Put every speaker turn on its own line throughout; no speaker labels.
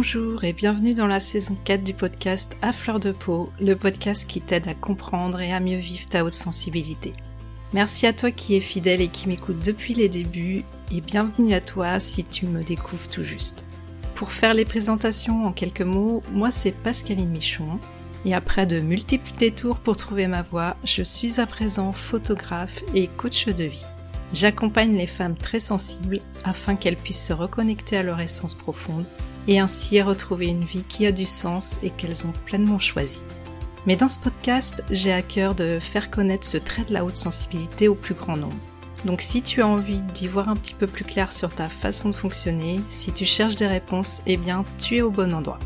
Bonjour et bienvenue dans la saison 4 du podcast À fleur de peau, le podcast qui t'aide à comprendre et à mieux vivre ta haute sensibilité. Merci à toi qui es fidèle et qui m'écoute depuis les débuts et bienvenue à toi si tu me découvres tout juste. Pour faire les présentations en quelques mots, moi c'est Pascaline Michon et après de multiples détours pour trouver ma voie, je suis à présent photographe et coach de vie. J'accompagne les femmes très sensibles afin qu'elles puissent se reconnecter à leur essence profonde et ainsi retrouver une vie qui a du sens et qu'elles ont pleinement choisi. Mais dans ce podcast, j'ai à cœur de faire connaître ce trait de la haute sensibilité au plus grand nombre. Donc si tu as envie d'y voir un petit peu plus clair sur ta façon de fonctionner, si tu cherches des réponses, eh bien tu es au bon endroit.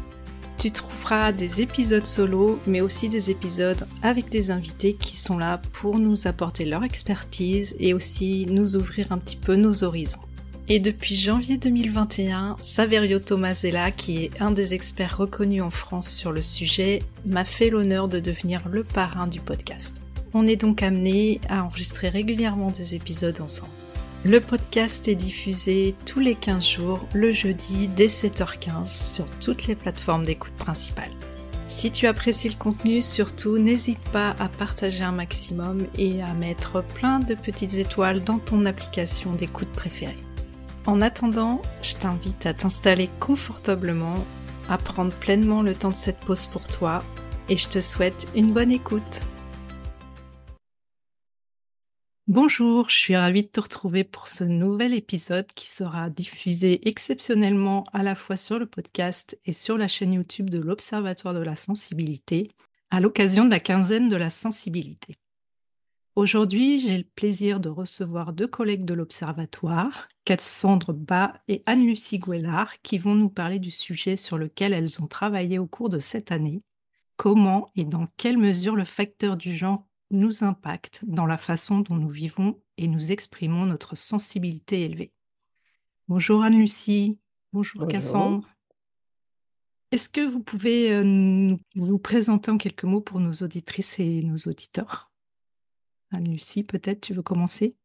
Tu trouveras des épisodes solo, mais aussi des épisodes avec des invités qui sont là pour nous apporter leur expertise et aussi nous ouvrir un petit peu nos horizons. Et depuis janvier 2021, Saverio Tomasella, qui est un des experts reconnus en France sur le sujet, m'a fait l'honneur de devenir le parrain du podcast. On est donc amené à enregistrer régulièrement des épisodes ensemble. Le podcast est diffusé tous les 15 jours, le jeudi dès 7h15 sur toutes les plateformes d'écoute principales. Si tu apprécies le contenu, surtout n'hésite pas à partager un maximum et à mettre plein de petites étoiles dans ton application d'écoute préférée. En attendant, je t'invite à t'installer confortablement, à prendre pleinement le temps de cette pause pour toi et je te souhaite une bonne écoute. Bonjour, je suis ravie de te retrouver pour ce nouvel épisode qui sera diffusé exceptionnellement à la fois sur le podcast et sur la chaîne YouTube de l'Observatoire de la sensibilité à l'occasion de la quinzaine de la sensibilité. Aujourd'hui, j'ai le plaisir de recevoir deux collègues de l'Observatoire, Cassandre Bas et Anne-Lucie Gouellard, qui vont nous parler du sujet sur lequel elles ont travaillé au cours de cette année, comment et dans quelle mesure le facteur du genre nous impacte dans la façon dont nous vivons et nous exprimons notre sensibilité élevée. Bonjour Anne-Lucie, bonjour, Cassandre. Est-ce que vous pouvez euh, vous présenter en quelques mots pour nos auditrices et nos auditeurs? Anne-Lucie, peut-être tu veux commencer?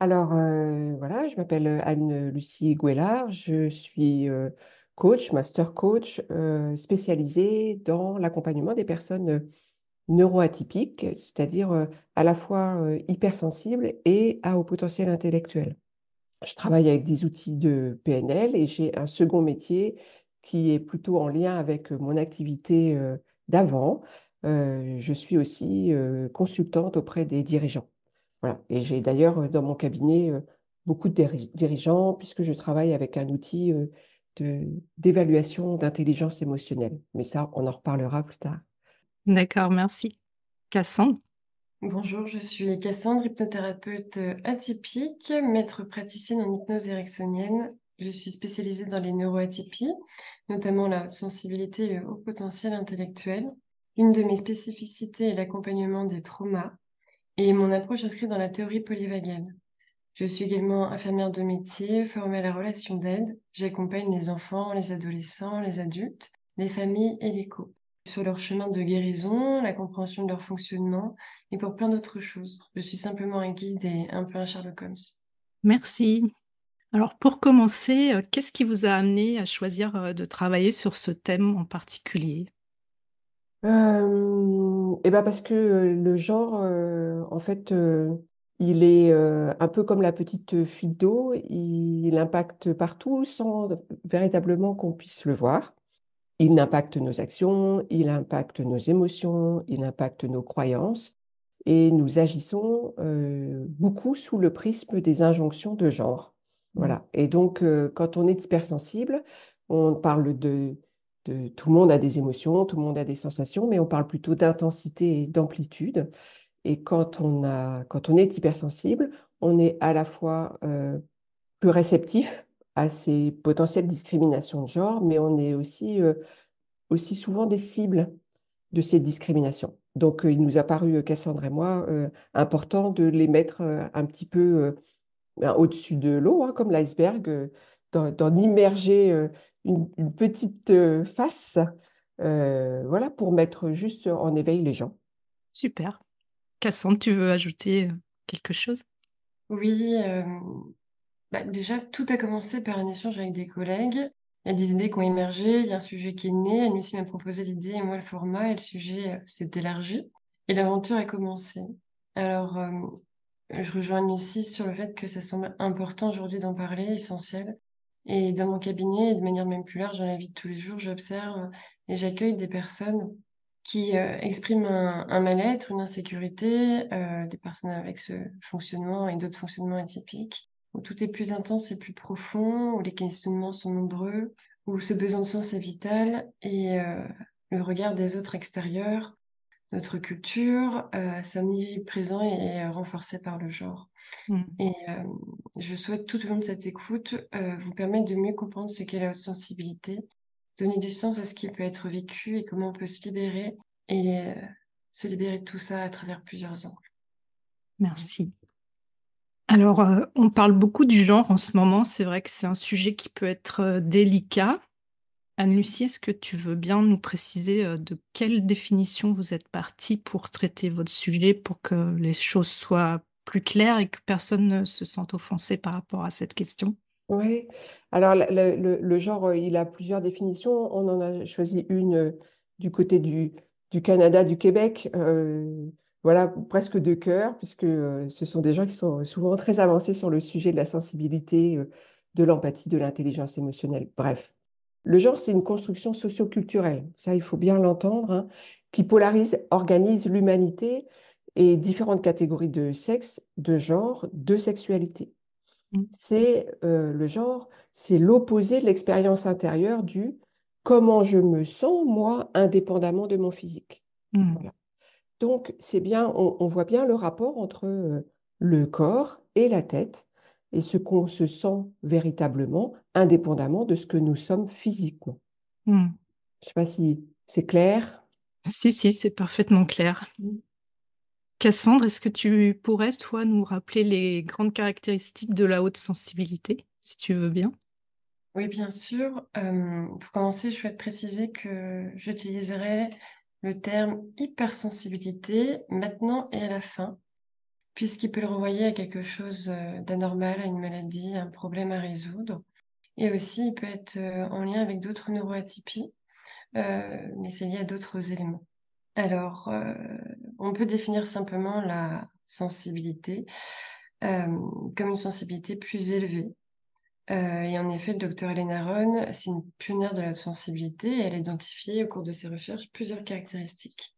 Alors euh, voilà, je m'appelle Anne-Lucie Gouellard, je suis euh, coach, master coach spécialisée dans l'accompagnement des personnes neuroatypiques, c'est-à-dire euh, à la fois euh, hypersensibles et à haut potentiel intellectuel. Je travaille avec des outils de PNL et j'ai un second métier qui est plutôt en lien avec mon activité euh, je suis aussi consultante auprès des dirigeants. Voilà. Et j'ai d'ailleurs dans mon cabinet beaucoup de dirigeants puisque je travaille avec un outil d'évaluation d'intelligence émotionnelle. Mais ça, on en reparlera plus tard.
D'accord, merci. Cassandre?
Bonjour, je suis Cassandre, hypnothérapeute atypique, maître praticienne en hypnose ericksonienne. Je suis spécialisée dans les neuroatypies, notamment la haute sensibilité haut potentiel intellectuel. Une de mes spécificités est l'accompagnement des traumas et mon approche inscrit dans la théorie polyvagale. Je suis également infirmière de métier, formée à la relation d'aide. J'accompagne les enfants, les adolescents, les adultes, les familles et les couples sur leur chemin de guérison, la compréhension de leur fonctionnement et pour plein d'autres choses. Je suis simplement un guide et un peu un Sherlock Holmes.
Merci. Alors pour commencer, euh, qu'est-ce qui vous a amené à choisir euh, de travailler sur ce thème en particulier?
Euh, eh ben parce que le genre, en fait, il est un peu comme la petite fuite d'eau, il impacte partout sans véritablement qu'on puisse le voir. Il impacte nos actions, il impacte nos émotions, il impacte nos croyances et nous agissons beaucoup sous le prisme des injonctions de genre. Voilà. Et donc, quand on est hypersensible, on parle de, tout le monde a des émotions, tout le monde a des sensations, mais on parle plutôt d'intensité et d'amplitude. Et quand on, a, quand on est hypersensible, on est à la fois euh, plus réceptif à ces potentielles discriminations de genre, mais on est aussi, euh, aussi souvent des cibles de ces discriminations. Donc, euh, il nous a paru, Cassandre et moi, important de les mettre un petit peu ben, au-dessus de l'eau, hein, comme l'iceberg, d'en immerger une, une, petite face, voilà, pour mettre juste en éveil les gens.
Super. Cassandre, tu veux ajouter quelque chose?
Oui, bah, déjà, tout a commencé par un échange avec des collègues Il y a des idées qui ont émergé, il y a un sujet qui est né, Anne-Lucie m'a proposé l'idée et moi le format et le sujet euh, s'est élargi et l'aventure a commencé. Alors, euh, je rejoins Anne-Lucie sur le fait que ça semble important aujourd'hui d'en parler, essentiel. Et dans mon cabinet, et de manière même plus large dans la vie de tous les jours, j'observe et j'accueille des personnes qui euh, expriment un, mal-être, une insécurité, des personnes avec ce fonctionnement et d'autres fonctionnements atypiques, où tout est plus intense et plus profond, où les questionnements sont nombreux, où ce besoin de sens est vital et euh, le regard des autres extérieurs, notre culture, euh, présent et renforcé par le genre. Mm. Et euh, je souhaite tout au long de cette écoute euh, vous permettre de mieux comprendre ce qu'est la haute sensibilité, donner du sens à ce qui peut être vécu et comment on peut se libérer et se libérer de tout ça à travers plusieurs angles.
Merci. Alors, euh, on parle beaucoup du genre en ce moment. C'est vrai que c'est un sujet qui peut être euh, délicat. Anne-Lucie, est-ce que tu veux bien nous préciser euh, de quelle définition vous êtes partie pour traiter votre sujet, pour que les choses soient plus claires et que personne ne se sente offensé par rapport à cette question?
Oui, alors le, genre, il a plusieurs définitions. On en a choisi une du côté du, Canada, du Québec voilà, presque de cœur, puisque euh, ce sont des gens qui sont souvent très avancés sur le sujet de la sensibilité, euh, de l'empathie, de l'intelligence émotionnelle. Bref, le genre, c'est une construction socioculturelle, ça, il faut bien l'entendre, hein, qui polarise, organise l'humanité et différentes catégories de sexe, de genre, de sexualité. Mmh. C'est euh, le genre, c'est l'opposé de l'expérience intérieure du comment je me sens, moi, indépendamment de mon physique. Mmh. Voilà. Donc, c'est bien, on, voit bien le rapport entre euh, le corps et la tête et ce qu'on se sent véritablement, indépendamment de ce que nous sommes physiquement. Hmm. Je ne sais pas si c'est clair.
Si, si, c'est parfaitement clair. Hmm. Cassandre, est-ce que tu pourrais, toi, nous rappeler les grandes caractéristiques de la haute sensibilité, si tu veux bien?
Oui, bien sûr. Euh, pour commencer, je souhaite préciser que j'utiliserai le terme hypersensibilité maintenant et à la fin, puisqu'il peut le renvoyer à quelque chose euh, d'anormal, à une maladie, un problème à résoudre. Et aussi, il peut être euh, en lien avec d'autres neuroatypies, euh, mais c'est lié à d'autres éléments. Alors, on peut définir simplement la sensibilité comme une sensibilité plus élevée, et en effet, le docteur Elena Ron, c'est une pionnière de la sensibilité et elle a identifié au cours de ses recherches plusieurs caractéristiques.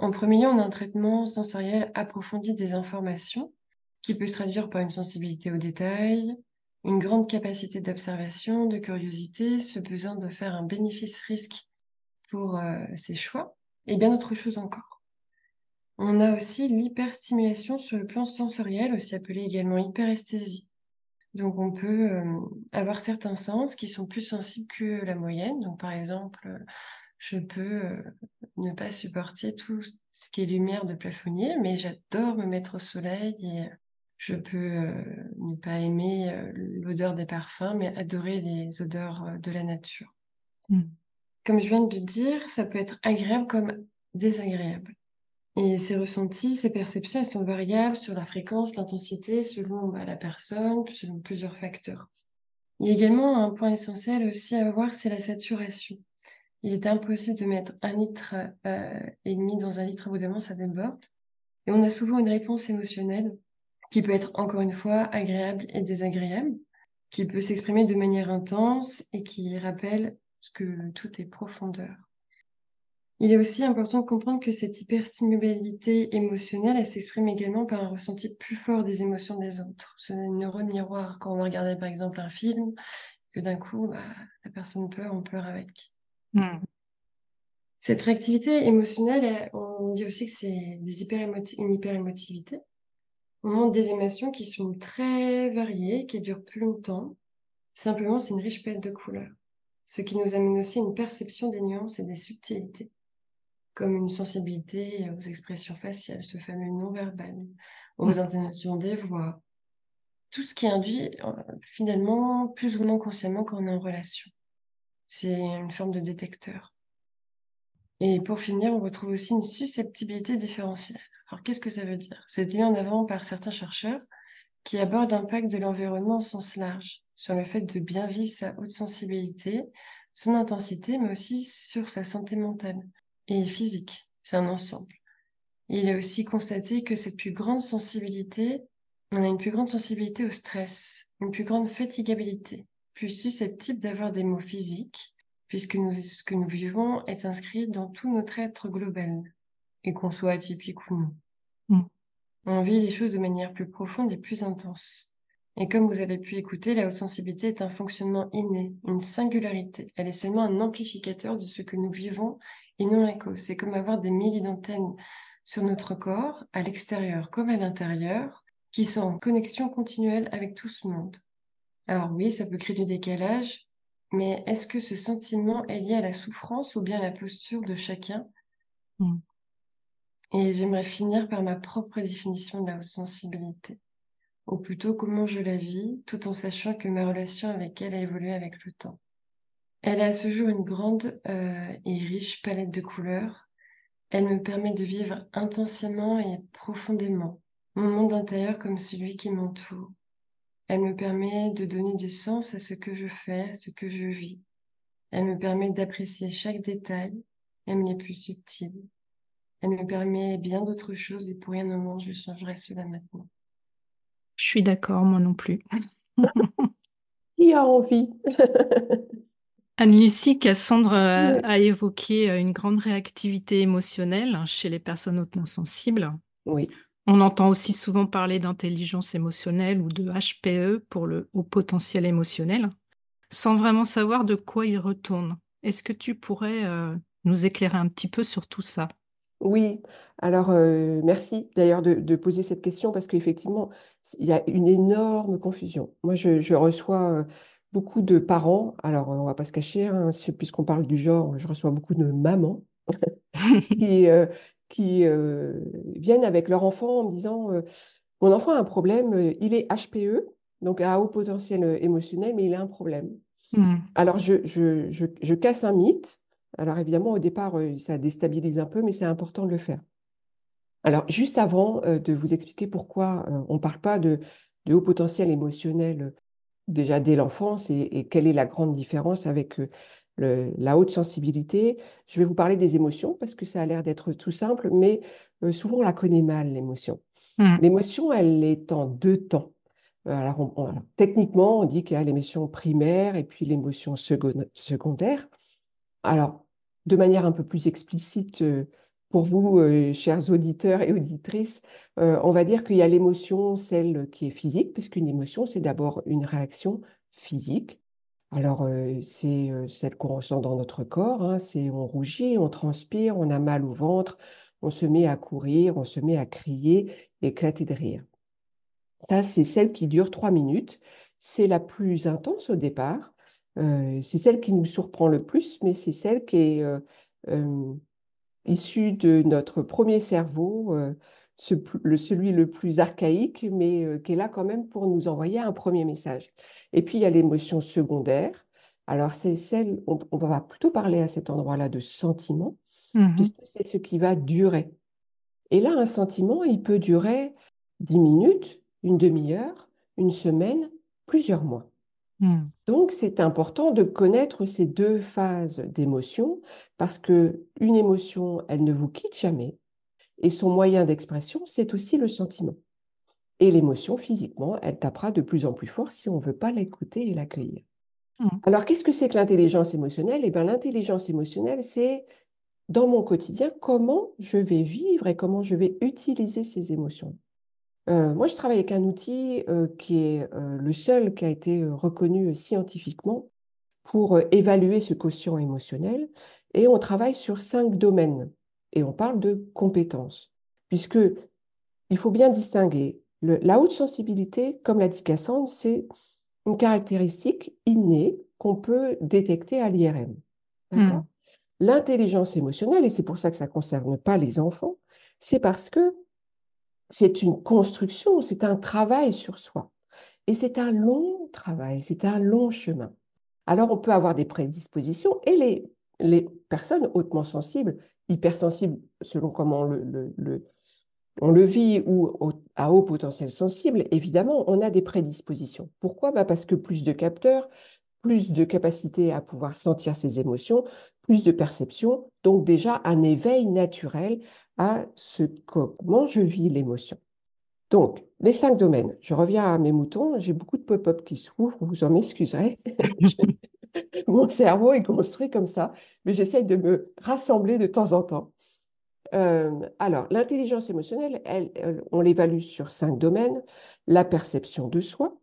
En premier lieu, on a un traitement sensoriel approfondi des informations qui peut se traduire par une sensibilité aux détails, une grande capacité d'observation, de curiosité, ce besoin de faire un bénéfice-risque pour euh, ses choix, et bien d'autres choses encore. On a aussi l'hyperstimulation sur le plan sensoriel, aussi appelé également hyperesthésie. Donc on peut euh, avoir certains sens qui sont plus sensibles que la moyenne. Donc par exemple, je peux euh, ne pas supporter tout ce qui est lumière de plafonnier, mais j'adore me mettre au soleil et je peux euh, ne pas aimer l'odeur des parfums, mais adorer les odeurs de la nature. Mmh. Comme je viens de dire, ça peut être agréable comme désagréable. Et ces ressentis, ces perceptions, elles sont variables sur la fréquence, l'intensité, selon bah, la personne, selon plusieurs facteurs. Il y a également un point essentiel aussi à voir, c'est la saturation. Il est impossible de mettre un litre euh, et demi dans un litre, à bout d'un ça déborde. Et on a souvent une réponse émotionnelle qui peut être encore une fois agréable et désagréable, qui peut s'exprimer de manière intense et qui rappelle que tout est profondeur. Il est aussi important de comprendre que cette hyperstimulabilité émotionnelle, elle s'exprime également par un ressenti plus fort des émotions des autres. Ce n'est neurone miroir quand on va regarder par exemple un film, que d'un coup, bah, la personne pleure, on pleure avec. Hmm. Cette réactivité émotionnelle, on dit aussi que c'est des une hyperémotivité. On montre des émotions qui sont très variées, qui durent plus longtemps. Simplement, c'est une riche palette de couleurs. Ce qui nous amène aussi à une perception des nuances et des subtilités comme une sensibilité aux expressions faciales, ce fameux non-verbal, aux mmh. intonations des voix, tout ce qui induit euh, finalement plus ou moins consciemment qu'on est en relation. C'est une forme de détecteur. Et pour finir, on retrouve aussi une susceptibilité différentielle. Alors qu'est-ce que ça veut dire? C'est mis en avant par certains chercheurs qui aborde l'impact de l'environnement au sens large, sur le fait de bien vivre sa haute sensibilité, son intensité, mais aussi sur sa santé mentale et physique. C'est un ensemble. il a aussi constaté que cette plus grande sensibilité, on a une plus grande sensibilité au stress, une plus grande fatigabilité, plus susceptible d'avoir des maux physiques, puisque nous, ce que nous vivons est inscrit dans tout notre être global, et qu'on soit atypique ou non. Mm. On vit les choses de manière plus profonde et plus intense. Et comme vous avez pu écouter, la haute sensibilité est un fonctionnement inné, une singularité. Elle est seulement un amplificateur de ce que nous vivons et non la cause. C'est comme avoir des milliers d'antennes sur notre corps, à l'extérieur comme à l'intérieur, qui sont en connexion continuelle avec tout ce monde. Alors oui, ça peut créer du décalage, mais est-ce que ce sentiment est lié à la souffrance ou bien à la posture de chacun? Mm. Et j'aimerais finir par ma propre définition de la haute sensibilité, ou plutôt comment je la vis, tout en sachant que ma relation avec elle a évolué avec le temps. Elle a à ce jour une grande euh, et riche palette de couleurs. Elle me permet de vivre intensément et profondément mon monde intérieur comme celui qui m'entoure. Elle me permet de donner du sens à ce que je fais, à ce que je vis. Elle me permet d'apprécier chaque détail, même les plus subtils. Elle me permet bien d'autres choses et pour rien au monde, je changerai cela maintenant.
Je suis d'accord, moi non plus.
Qui a envie?
Anne-Lucie, Cassandre euh, a évoqué euh, une grande réactivité émotionnelle chez les personnes hautement sensibles.
Oui.
On entend aussi souvent parler d'intelligence émotionnelle ou de HPE pour le haut potentiel émotionnel, sans vraiment savoir de quoi il retourne. Est-ce que tu pourrais euh, nous éclairer un petit peu sur tout ça?
Oui, alors euh, merci d'ailleurs de, poser cette question parce qu'effectivement, il y a une énorme confusion. Moi, je, reçois euh, beaucoup de parents, alors on ne va pas se cacher, hein, puisqu'on parle du genre, je reçois beaucoup de mamans qui, qui euh, viennent avec leur enfant en me disant euh, Mon enfant a un problème, euh, il est HPE, donc à haut potentiel émotionnel, mais il a un problème. Hmm. Alors, je, je, je, casse un mythe. Alors, évidemment, au départ, ça déstabilise un peu, mais c'est important de le faire. Alors, juste avant de vous expliquer pourquoi on ne parle pas de, de, haut potentiel émotionnel déjà dès l'enfance et, et, quelle est la grande différence avec la haute sensibilité. Je vais vous parler des émotions parce que ça a l'air d'être tout simple, mais euh, souvent on la connaît mal, l'émotion. Hmm. L'émotion, elle est en deux temps. Euh, alors, techniquement, on dit qu'il y a l'émotion primaire et puis l'émotion secondaire. Alors, de manière un peu plus explicite, euh, pour vous, chers auditeurs et auditrices, on va dire qu'il y a l'émotion, celle qui est physique, puisqu'une émotion, c'est d'abord une réaction physique. Alors, c'est celle qu'on ressent dans notre corps, hein, c'est on rougit, on transpire, on a mal au ventre, on se met à courir, on se met à crier, éclater de rire. Ça, c'est celle qui dure trois minutes. C'est la plus intense au départ. c'est celle qui nous surprend le plus, mais c'est celle qui est issue de notre premier cerveau, celui le plus archaïque, mais euh, qui est là quand même pour nous envoyer un premier message. Et puis, il y a l'émotion secondaire. Alors, c'est celle, on, va plutôt parler à cet endroit-là de sentiment, mmh puisque c'est ce qui va durer. Et là, un sentiment, il peut durer dix minutes, une demi-heure, une semaine, plusieurs mois. Mmh. Donc, c'est important de connaître ces deux phases d'émotion parce que une émotion, elle ne vous quitte jamais. Et son moyen d'expression, c'est aussi le sentiment. Et l'émotion, physiquement, elle tapera de plus en plus fort si on ne veut pas l'écouter et l'accueillir. Mmh. Alors, qu'est-ce que c'est que l'intelligence émotionnelle? Eh bien, l'intelligence émotionnelle, c'est dans mon quotidien comment je vais vivre et comment je vais utiliser ces émotions. Euh, moi, je travaille avec un outil euh, qui est euh, le seul qui a été reconnu scientifiquement pour évaluer ce quotient émotionnel. Et on travaille sur cinq domaines et on parle de compétences, puisque il faut bien distinguer la haute sensibilité, comme l'a dit Cassandre, c'est une caractéristique innée qu'on peut détecter à l'IRM. Hmm. L'intelligence émotionnelle, et c'est pour ça que ça ne concerne pas les enfants, c'est parce que c'est une construction, c'est un travail sur soi. Et c'est un long travail, c'est un long chemin. Alors on peut avoir des prédispositions et les, les personnes hautement sensibles hypersensible selon comment on le vit ou à haut potentiel sensible, évidemment, on a des prédispositions. Pourquoi? Bah Parce que plus de capteurs, plus de capacité à pouvoir sentir ses émotions, plus de perception, donc déjà un éveil naturel à ce comment je vis l'émotion. Donc, les cinq domaines. Je reviens à mes moutons. J'ai beaucoup de pop-up qui s'ouvrent, vous en m'excuserez. Mon cerveau est construit comme ça, mais j'essaye de me rassembler de temps en temps. Euh, alors, l'intelligence émotionnelle, on l'évalue sur cinq domaines. La perception de soi,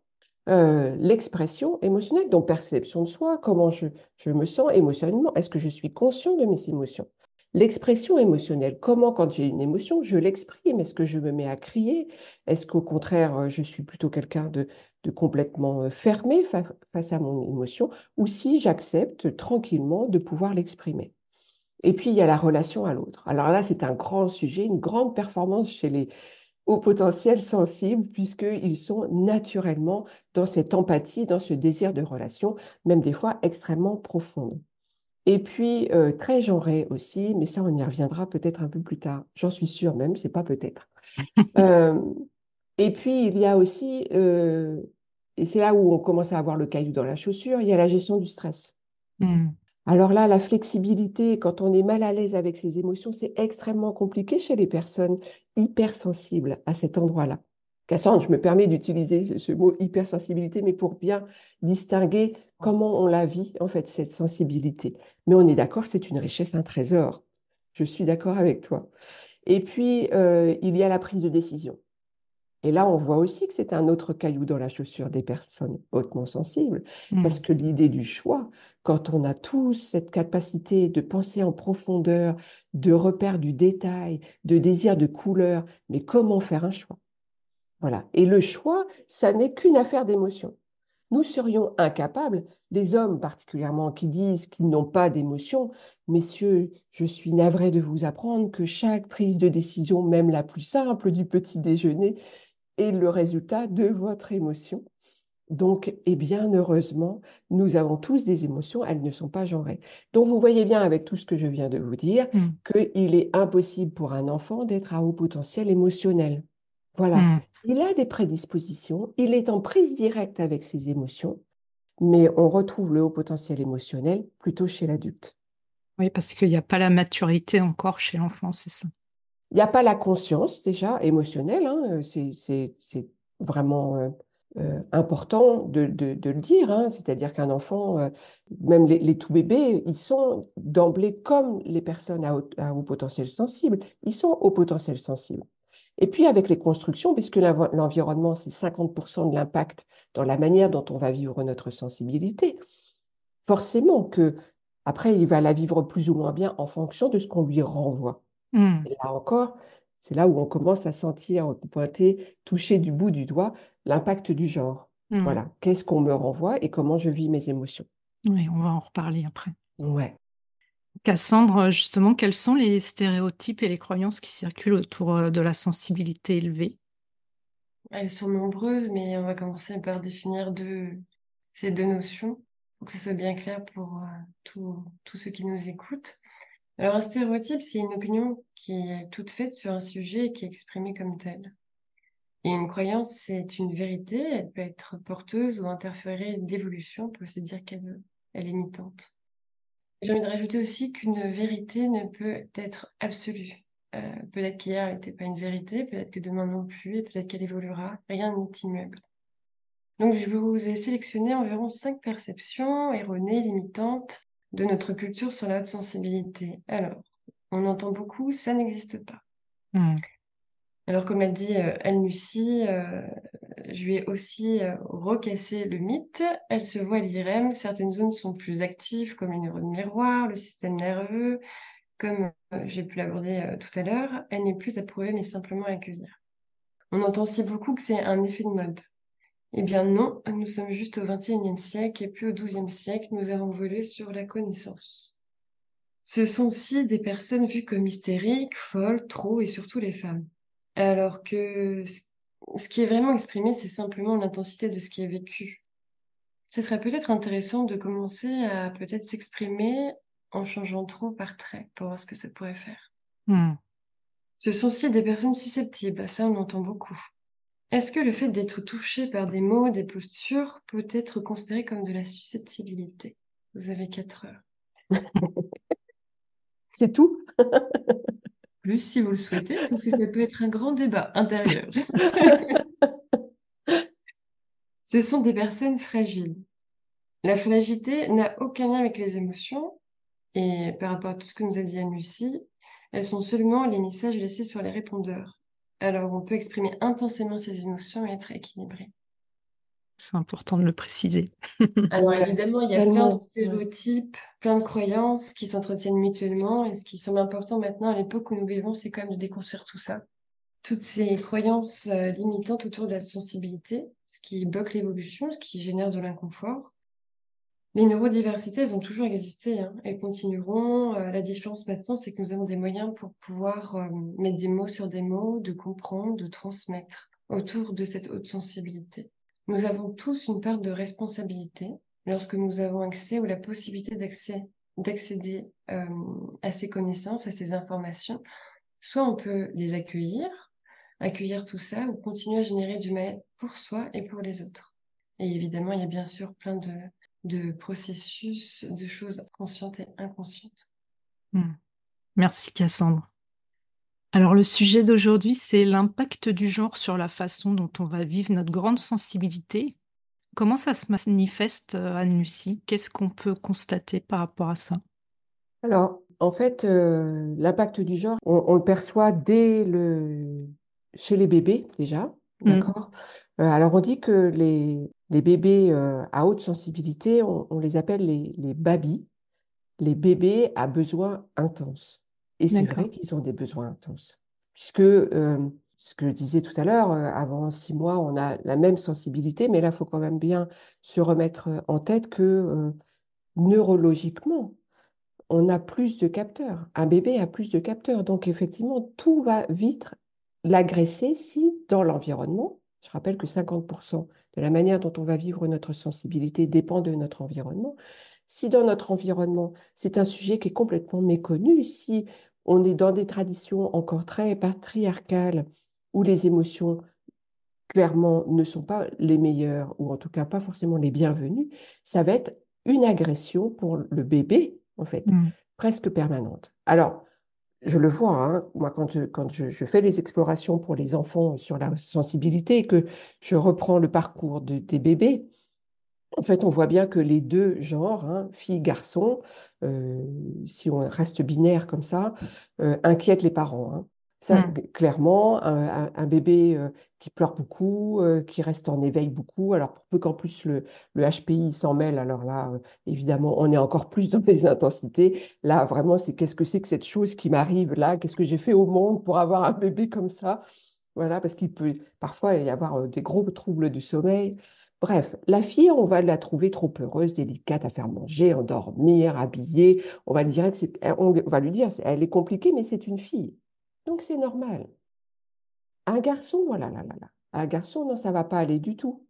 euh, l'expression émotionnelle, donc perception de soi, comment je, je me sens émotionnellement, est-ce que je suis conscient de mes émotions? L'expression émotionnelle, comment quand j'ai une émotion, je l'exprime? Est-ce que je me mets à crier? Est-ce qu'au contraire, je suis plutôt quelqu'un de, de, complètement fermé face à mon émotion Ou si j'accepte tranquillement de pouvoir l'exprimer et puis, il y a la relation à l'autre. Alors là, c'est un grand sujet, une grande performance chez les hauts potentiels sensibles, puisqu'ils sont naturellement dans cette empathie, dans ce désir de relation, même des fois extrêmement profonde. Et puis, euh, très genré aussi, mais ça, on y reviendra peut-être un peu plus tard. J'en suis sûre même, c'est pas peut-être. Euh, et puis, il y a aussi, euh, et c'est là où on commence à avoir le caillou dans la chaussure, il y a la gestion du stress. Mmh. Alors là, la flexibilité, quand on est mal à l'aise avec ses émotions, c'est extrêmement compliqué chez les personnes hypersensibles à cet endroit-là. Cassandre, je me permets d'utiliser ce, mot hypersensibilité, mais pour bien distinguer comment on la vit, en fait, cette sensibilité. Mais on est d'accord, c'est une richesse, un trésor. Je suis d'accord avec toi. Et puis, euh, il y a la prise de décision. Et là, on voit aussi que c'est un autre caillou dans la chaussure des personnes hautement sensibles, mmh. parce que l'idée du choix, quand on a tous cette capacité de penser en profondeur, de repère du détail, de désir de couleur, mais comment faire un choix? Voilà. Et le choix, ça n'est qu'une affaire d'émotion. Nous serions incapables, les hommes particulièrement, qui disent qu'ils n'ont pas d'émotion, messieurs, je suis navré de vous apprendre que chaque prise de décision, même la plus simple du petit déjeuner, est le résultat de votre émotion. Donc, et bien heureusement, nous avons tous des émotions, elles ne sont pas genrées. Donc, vous voyez bien avec tout ce que je viens de vous dire mmh. qu'il est impossible pour un enfant d'être à haut potentiel émotionnel. Voilà. Mmh. Il a des prédispositions, il est en prise directe avec ses émotions, mais on retrouve le haut potentiel émotionnel plutôt chez l'adulte.
Oui, parce qu'il n'y a pas la maturité encore chez l'enfant, c'est ça.
Il n'y a pas la conscience déjà émotionnelle, hein, c'est vraiment euh, euh, important de, le dire, hein. c'est-à-dire qu'un enfant, euh, même les, tout bébés, ils sont d'emblée comme les personnes à haut, potentiel sensible, ils sont au potentiel sensible. Et puis avec les constructions, puisque l'environnement, c'est 50% de l'impact dans la manière dont on va vivre notre sensibilité, forcément que après, il va la vivre plus ou moins bien en fonction de ce qu'on lui renvoie. Mmh. Et là encore, c'est là où on commence à sentir, pointer, toucher du bout du doigt l'impact du genre. Mmh. Voilà, qu'est-ce qu'on me renvoie et comment je vis mes émotions.
Oui, on va en reparler après.
Ouais.
Cassandre, justement, quels sont les stéréotypes et les croyances qui circulent autour euh, de la sensibilité élevée?
Elles sont nombreuses, mais on va commencer par définir deux, ces deux notions pour que ce soit bien clair pour euh, tous ceux qui nous écoutent. Alors, un stéréotype, c'est une opinion qui est toute faite sur un sujet et qui est exprimée comme telle. Et une croyance, c'est une vérité, elle peut être porteuse ou interférer d'évolution, on peut se dire qu'elle elle est mitante. J'ai envie de rajouter aussi qu'une vérité ne peut être absolue. Euh, peut-être qu'hier, elle n'était pas une vérité, peut-être que demain non plus, et peut-être qu'elle évoluera. Rien n'est immuable. Donc, je vous ai sélectionné environ cinq perceptions erronées, limitantes, de notre culture sur la haute sensibilité. Alors, on entend beaucoup, ça n'existe pas. Hmm. Alors, comme l'a dit euh, Anne-Lucie, euh, je lui ai aussi euh, recassé le mythe. Elle se voit l'IRM. Certaines zones sont plus actives, comme les neurones miroirs, le système nerveux. Comme j'ai pu l'aborder tout à l'heure, elle n'est plus à prouver, mais simplement à accueillir. On entend aussi beaucoup que c'est un effet de mode. Eh bien non, nous sommes juste au XXIe siècle et puis au XIIe siècle, nous avons volé sur la connaissance. Ce sont aussi des personnes vues comme hystériques, folles, trop et surtout les femmes. Alors que ce qui est vraiment exprimé, c'est simplement l'intensité de ce qui est vécu. Ce serait peut-être intéressant de commencer à peut-être s'exprimer en changeant trop par trait pour voir ce que ça pourrait faire. Hmm. Ce sont aussi des personnes susceptibles, ça on entend beaucoup. Est-ce que le fait d'être touché par des mots, des postures peut être considéré comme de la susceptibilité? Vous avez quatre heures.
C'est tout?
Plus si vous le souhaitez, parce que ça peut être un grand débat intérieur. Ce sont des personnes fragiles. La fragilité n'a aucun lien avec les émotions, et par rapport à tout ce que nous a dit Anne-Lucie, elles sont seulement les messages laissés sur les répondeurs. Alors, on peut exprimer intensément ses émotions et être équilibré.
C'est important de le préciser.
Alors, évidemment, il y a plein de stéréotypes, plein de croyances qui s'entretiennent mutuellement. Et ce qui semble important maintenant, à l'époque où nous vivons, c'est quand même de déconstruire tout ça. Toutes ces croyances euh, limitantes autour de la sensibilité, ce qui bloque l'évolution, ce qui génère de l'inconfort. Les neurodiversités, elles ont toujours existé, hein. elles continueront. Euh, la différence maintenant, c'est que nous avons des moyens pour pouvoir euh, mettre des mots sur des mots, de comprendre, de transmettre autour de cette haute sensibilité. Nous avons tous une part de responsabilité lorsque nous avons accès ou la possibilité d'accéder euh, à ces connaissances, à ces informations. Soit on peut les accueillir, accueillir tout ça, ou continuer à générer du mal pour soi et pour les autres. Et évidemment, il y a bien sûr plein de, de processus, de choses conscientes et inconscientes.
Hmm. Merci Cassandre. Alors le sujet d'aujourd'hui, c'est l'impact du genre sur la façon dont on va vivre notre grande sensibilité. Comment ça se manifeste, euh, Anne-Lucie Qu'est-ce qu'on peut constater par rapport à ça?
Alors, en fait, euh, l'impact du genre, on, le perçoit dès le... chez les bébés déjà, hmm. d'accord? Euh, Alors, on dit que les, les bébés euh, à haute sensibilité, on, les appelle les, les babis, les bébés à besoins intenses. Et c'est vrai qu'ils ont des besoins intenses. Puisque, euh, ce que je disais tout à l'heure, euh, avant six mois, on a la même sensibilité, mais là, il faut quand même bien se remettre en tête que neurologiquement, on a plus de capteurs. Un bébé a plus de capteurs. Donc, effectivement, tout va vite l'agresser si, dans l'environnement, je rappelle que 50% de la manière dont on va vivre notre sensibilité dépend de notre environnement. Si dans notre environnement, c'est un sujet qui est complètement méconnu, si on est dans des traditions encore très patriarcales où les émotions clairement ne sont pas les meilleures ou en tout cas pas forcément les bienvenues, ça va être une agression pour le bébé, en fait, mmh. presque permanente. Alors, je le vois, hein, moi, quand, je, fais les explorations pour les enfants sur la sensibilité et que je reprends le parcours des bébés, en fait, on voit bien que les deux genres, hein, filles, garçons, euh, si on reste binaire comme ça, euh, inquiètent les parents. Hein. Ça, mmh. clairement, un, bébé euh, qui pleure beaucoup, euh, qui reste en éveil beaucoup, alors pour peu qu'en plus le, le HPI s'en mêle, alors là, euh, évidemment, on est encore plus dans les intensités. Là, vraiment, c'est qu'est-ce que c'est que cette chose qui m'arrive là? Qu'est-ce que j'ai fait au monde pour avoir un bébé comme ça? Voilà, parce qu'il peut parfois y avoir des gros troubles du sommeil. Bref, la fille, on va la trouver trop heureuse, délicate à faire manger, endormir, habiller. On va lui dire, on va lui dire, elle est compliquée, mais c'est une fille. Donc c'est normal. Un garçon, voilà, là, là, là. Un garçon, non, ça va pas aller du tout.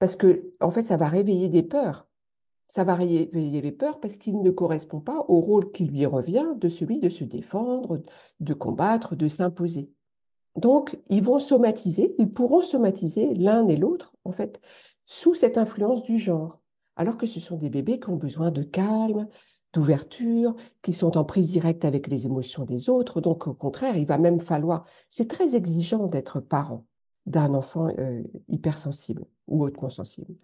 Parce que, en fait, ça va réveiller des peurs. Ça va réveiller les peurs parce qu'il ne correspond pas au rôle qui lui revient de celui de se défendre, de combattre, de s'imposer. Donc, ils vont somatiser, ils pourront somatiser l'un et l'autre, en fait, sous cette influence du genre. Alors que ce sont des bébés qui ont besoin de calme, d'ouverture, qui sont en prise directe avec les émotions des autres. Donc, au contraire, il va même falloir, c'est très exigeant d'être parent d'un enfant euh, hypersensible ou hautement sensible.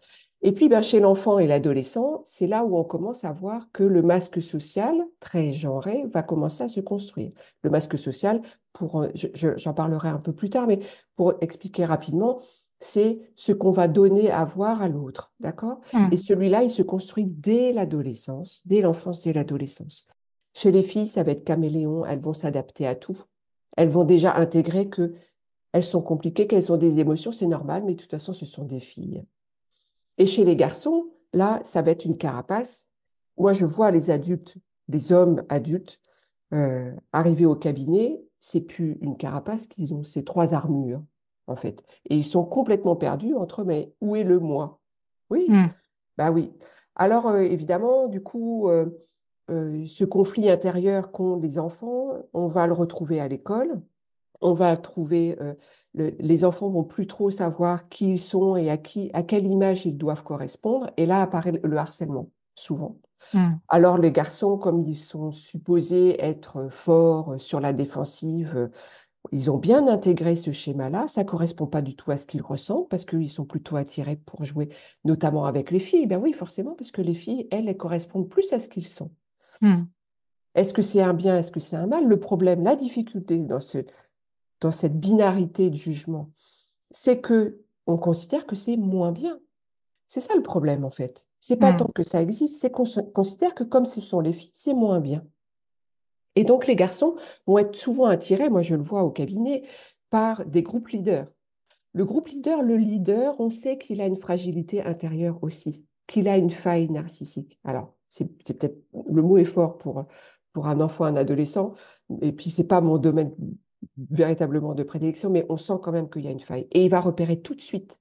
Et puis, ben, chez l'enfant et l'adolescent, c'est là où on commence à voir que le masque social, très genré, va commencer à se construire. Le masque social, pour, j'en parlerai un peu plus tard, mais pour expliquer rapidement, c'est ce qu'on va donner à voir à l'autre, d'accord? Mmh. Et celui-là, il se construit dès l'adolescence, dès l'enfance, dès l'adolescence. Chez les filles, ça va être caméléon, elles vont s'adapter à tout. Elles vont déjà intégrer que elles sont compliquées, qu'elles ont des émotions, c'est normal, mais de toute façon, ce sont des filles. Et chez les garçons, là, ça va être une carapace. Moi, je vois les adultes, les hommes adultes, euh, arriver au cabinet, c'est plus une carapace qu'ils ont, c'est trois armures en fait. Et ils sont complètement perdus entre mais où est le moi Oui, hmm. bah oui. Alors euh, évidemment, du coup, euh, euh, ce conflit intérieur qu'ont les enfants, on va le retrouver à l'école. on va trouver, les enfants vont plus trop savoir qui ils sont et à, qui, à quelle image ils doivent correspondre. Et là apparaît le harcèlement, souvent.
Hmm.
Alors les garçons, comme ils sont supposés être forts sur la défensive, ils ont bien intégré ce schéma-là. Ça ne correspond pas du tout à ce qu'ils ressentent parce qu'ils sont plutôt attirés pour jouer, notamment avec les filles. Ben oui, forcément, parce que les filles, elles, elles correspondent plus à ce qu'ils sont.
Hmm.
Est-ce que c'est un bien, est-ce que c'est un mal? Le problème, la difficulté dans, ce, dans cette binarité de jugement, c'est que on considère que c'est moins bien. C'est ça le problème, en fait. C'est pas
Hmm.
tant que ça existe, c'est qu'on considère que comme ce sont les filles, c'est moins bien. Et donc, les garçons vont être souvent attirés, moi je le vois au cabinet, par des groupes leaders. Le groupe leader, le leader, on sait qu'il a une fragilité intérieure aussi, qu'il a une faille narcissique. Alors, c'est peut-être, le mot est fort pour, pour un enfant, un adolescent, et puis c'est pas mon domaine véritablement de prédilection, mais on sent quand même qu'il y a une faille. Et il va repérer tout de suite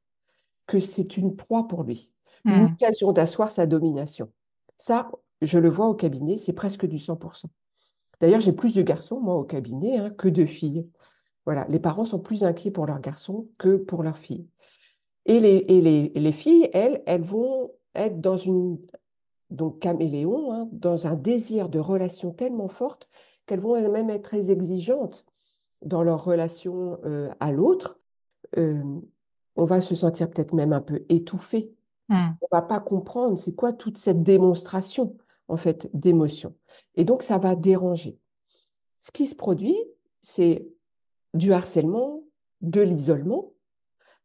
que c'est une proie pour lui, une
Hmm.
occasion d'asseoir sa domination. Ça, je le vois au cabinet, c'est presque du 100%. D'ailleurs, j'ai plus de garçons, moi, au cabinet, hein, que de filles. Voilà, les parents sont plus inquiets pour leurs garçons que pour leurs filles. Et les, et les, les filles, elles, elles vont être dans une, donc caméléon, hein, dans un désir de relation tellement forte qu'elles vont elles-mêmes être très exigeantes dans leur relation euh, à l'autre. Euh, on va se sentir peut-être même un peu étouffé.
Hmm.
On va pas comprendre c'est quoi toute cette démonstration, en fait, d'émotion. Et donc, ça va déranger. Ce qui se produit, c'est du harcèlement, de l'isolement.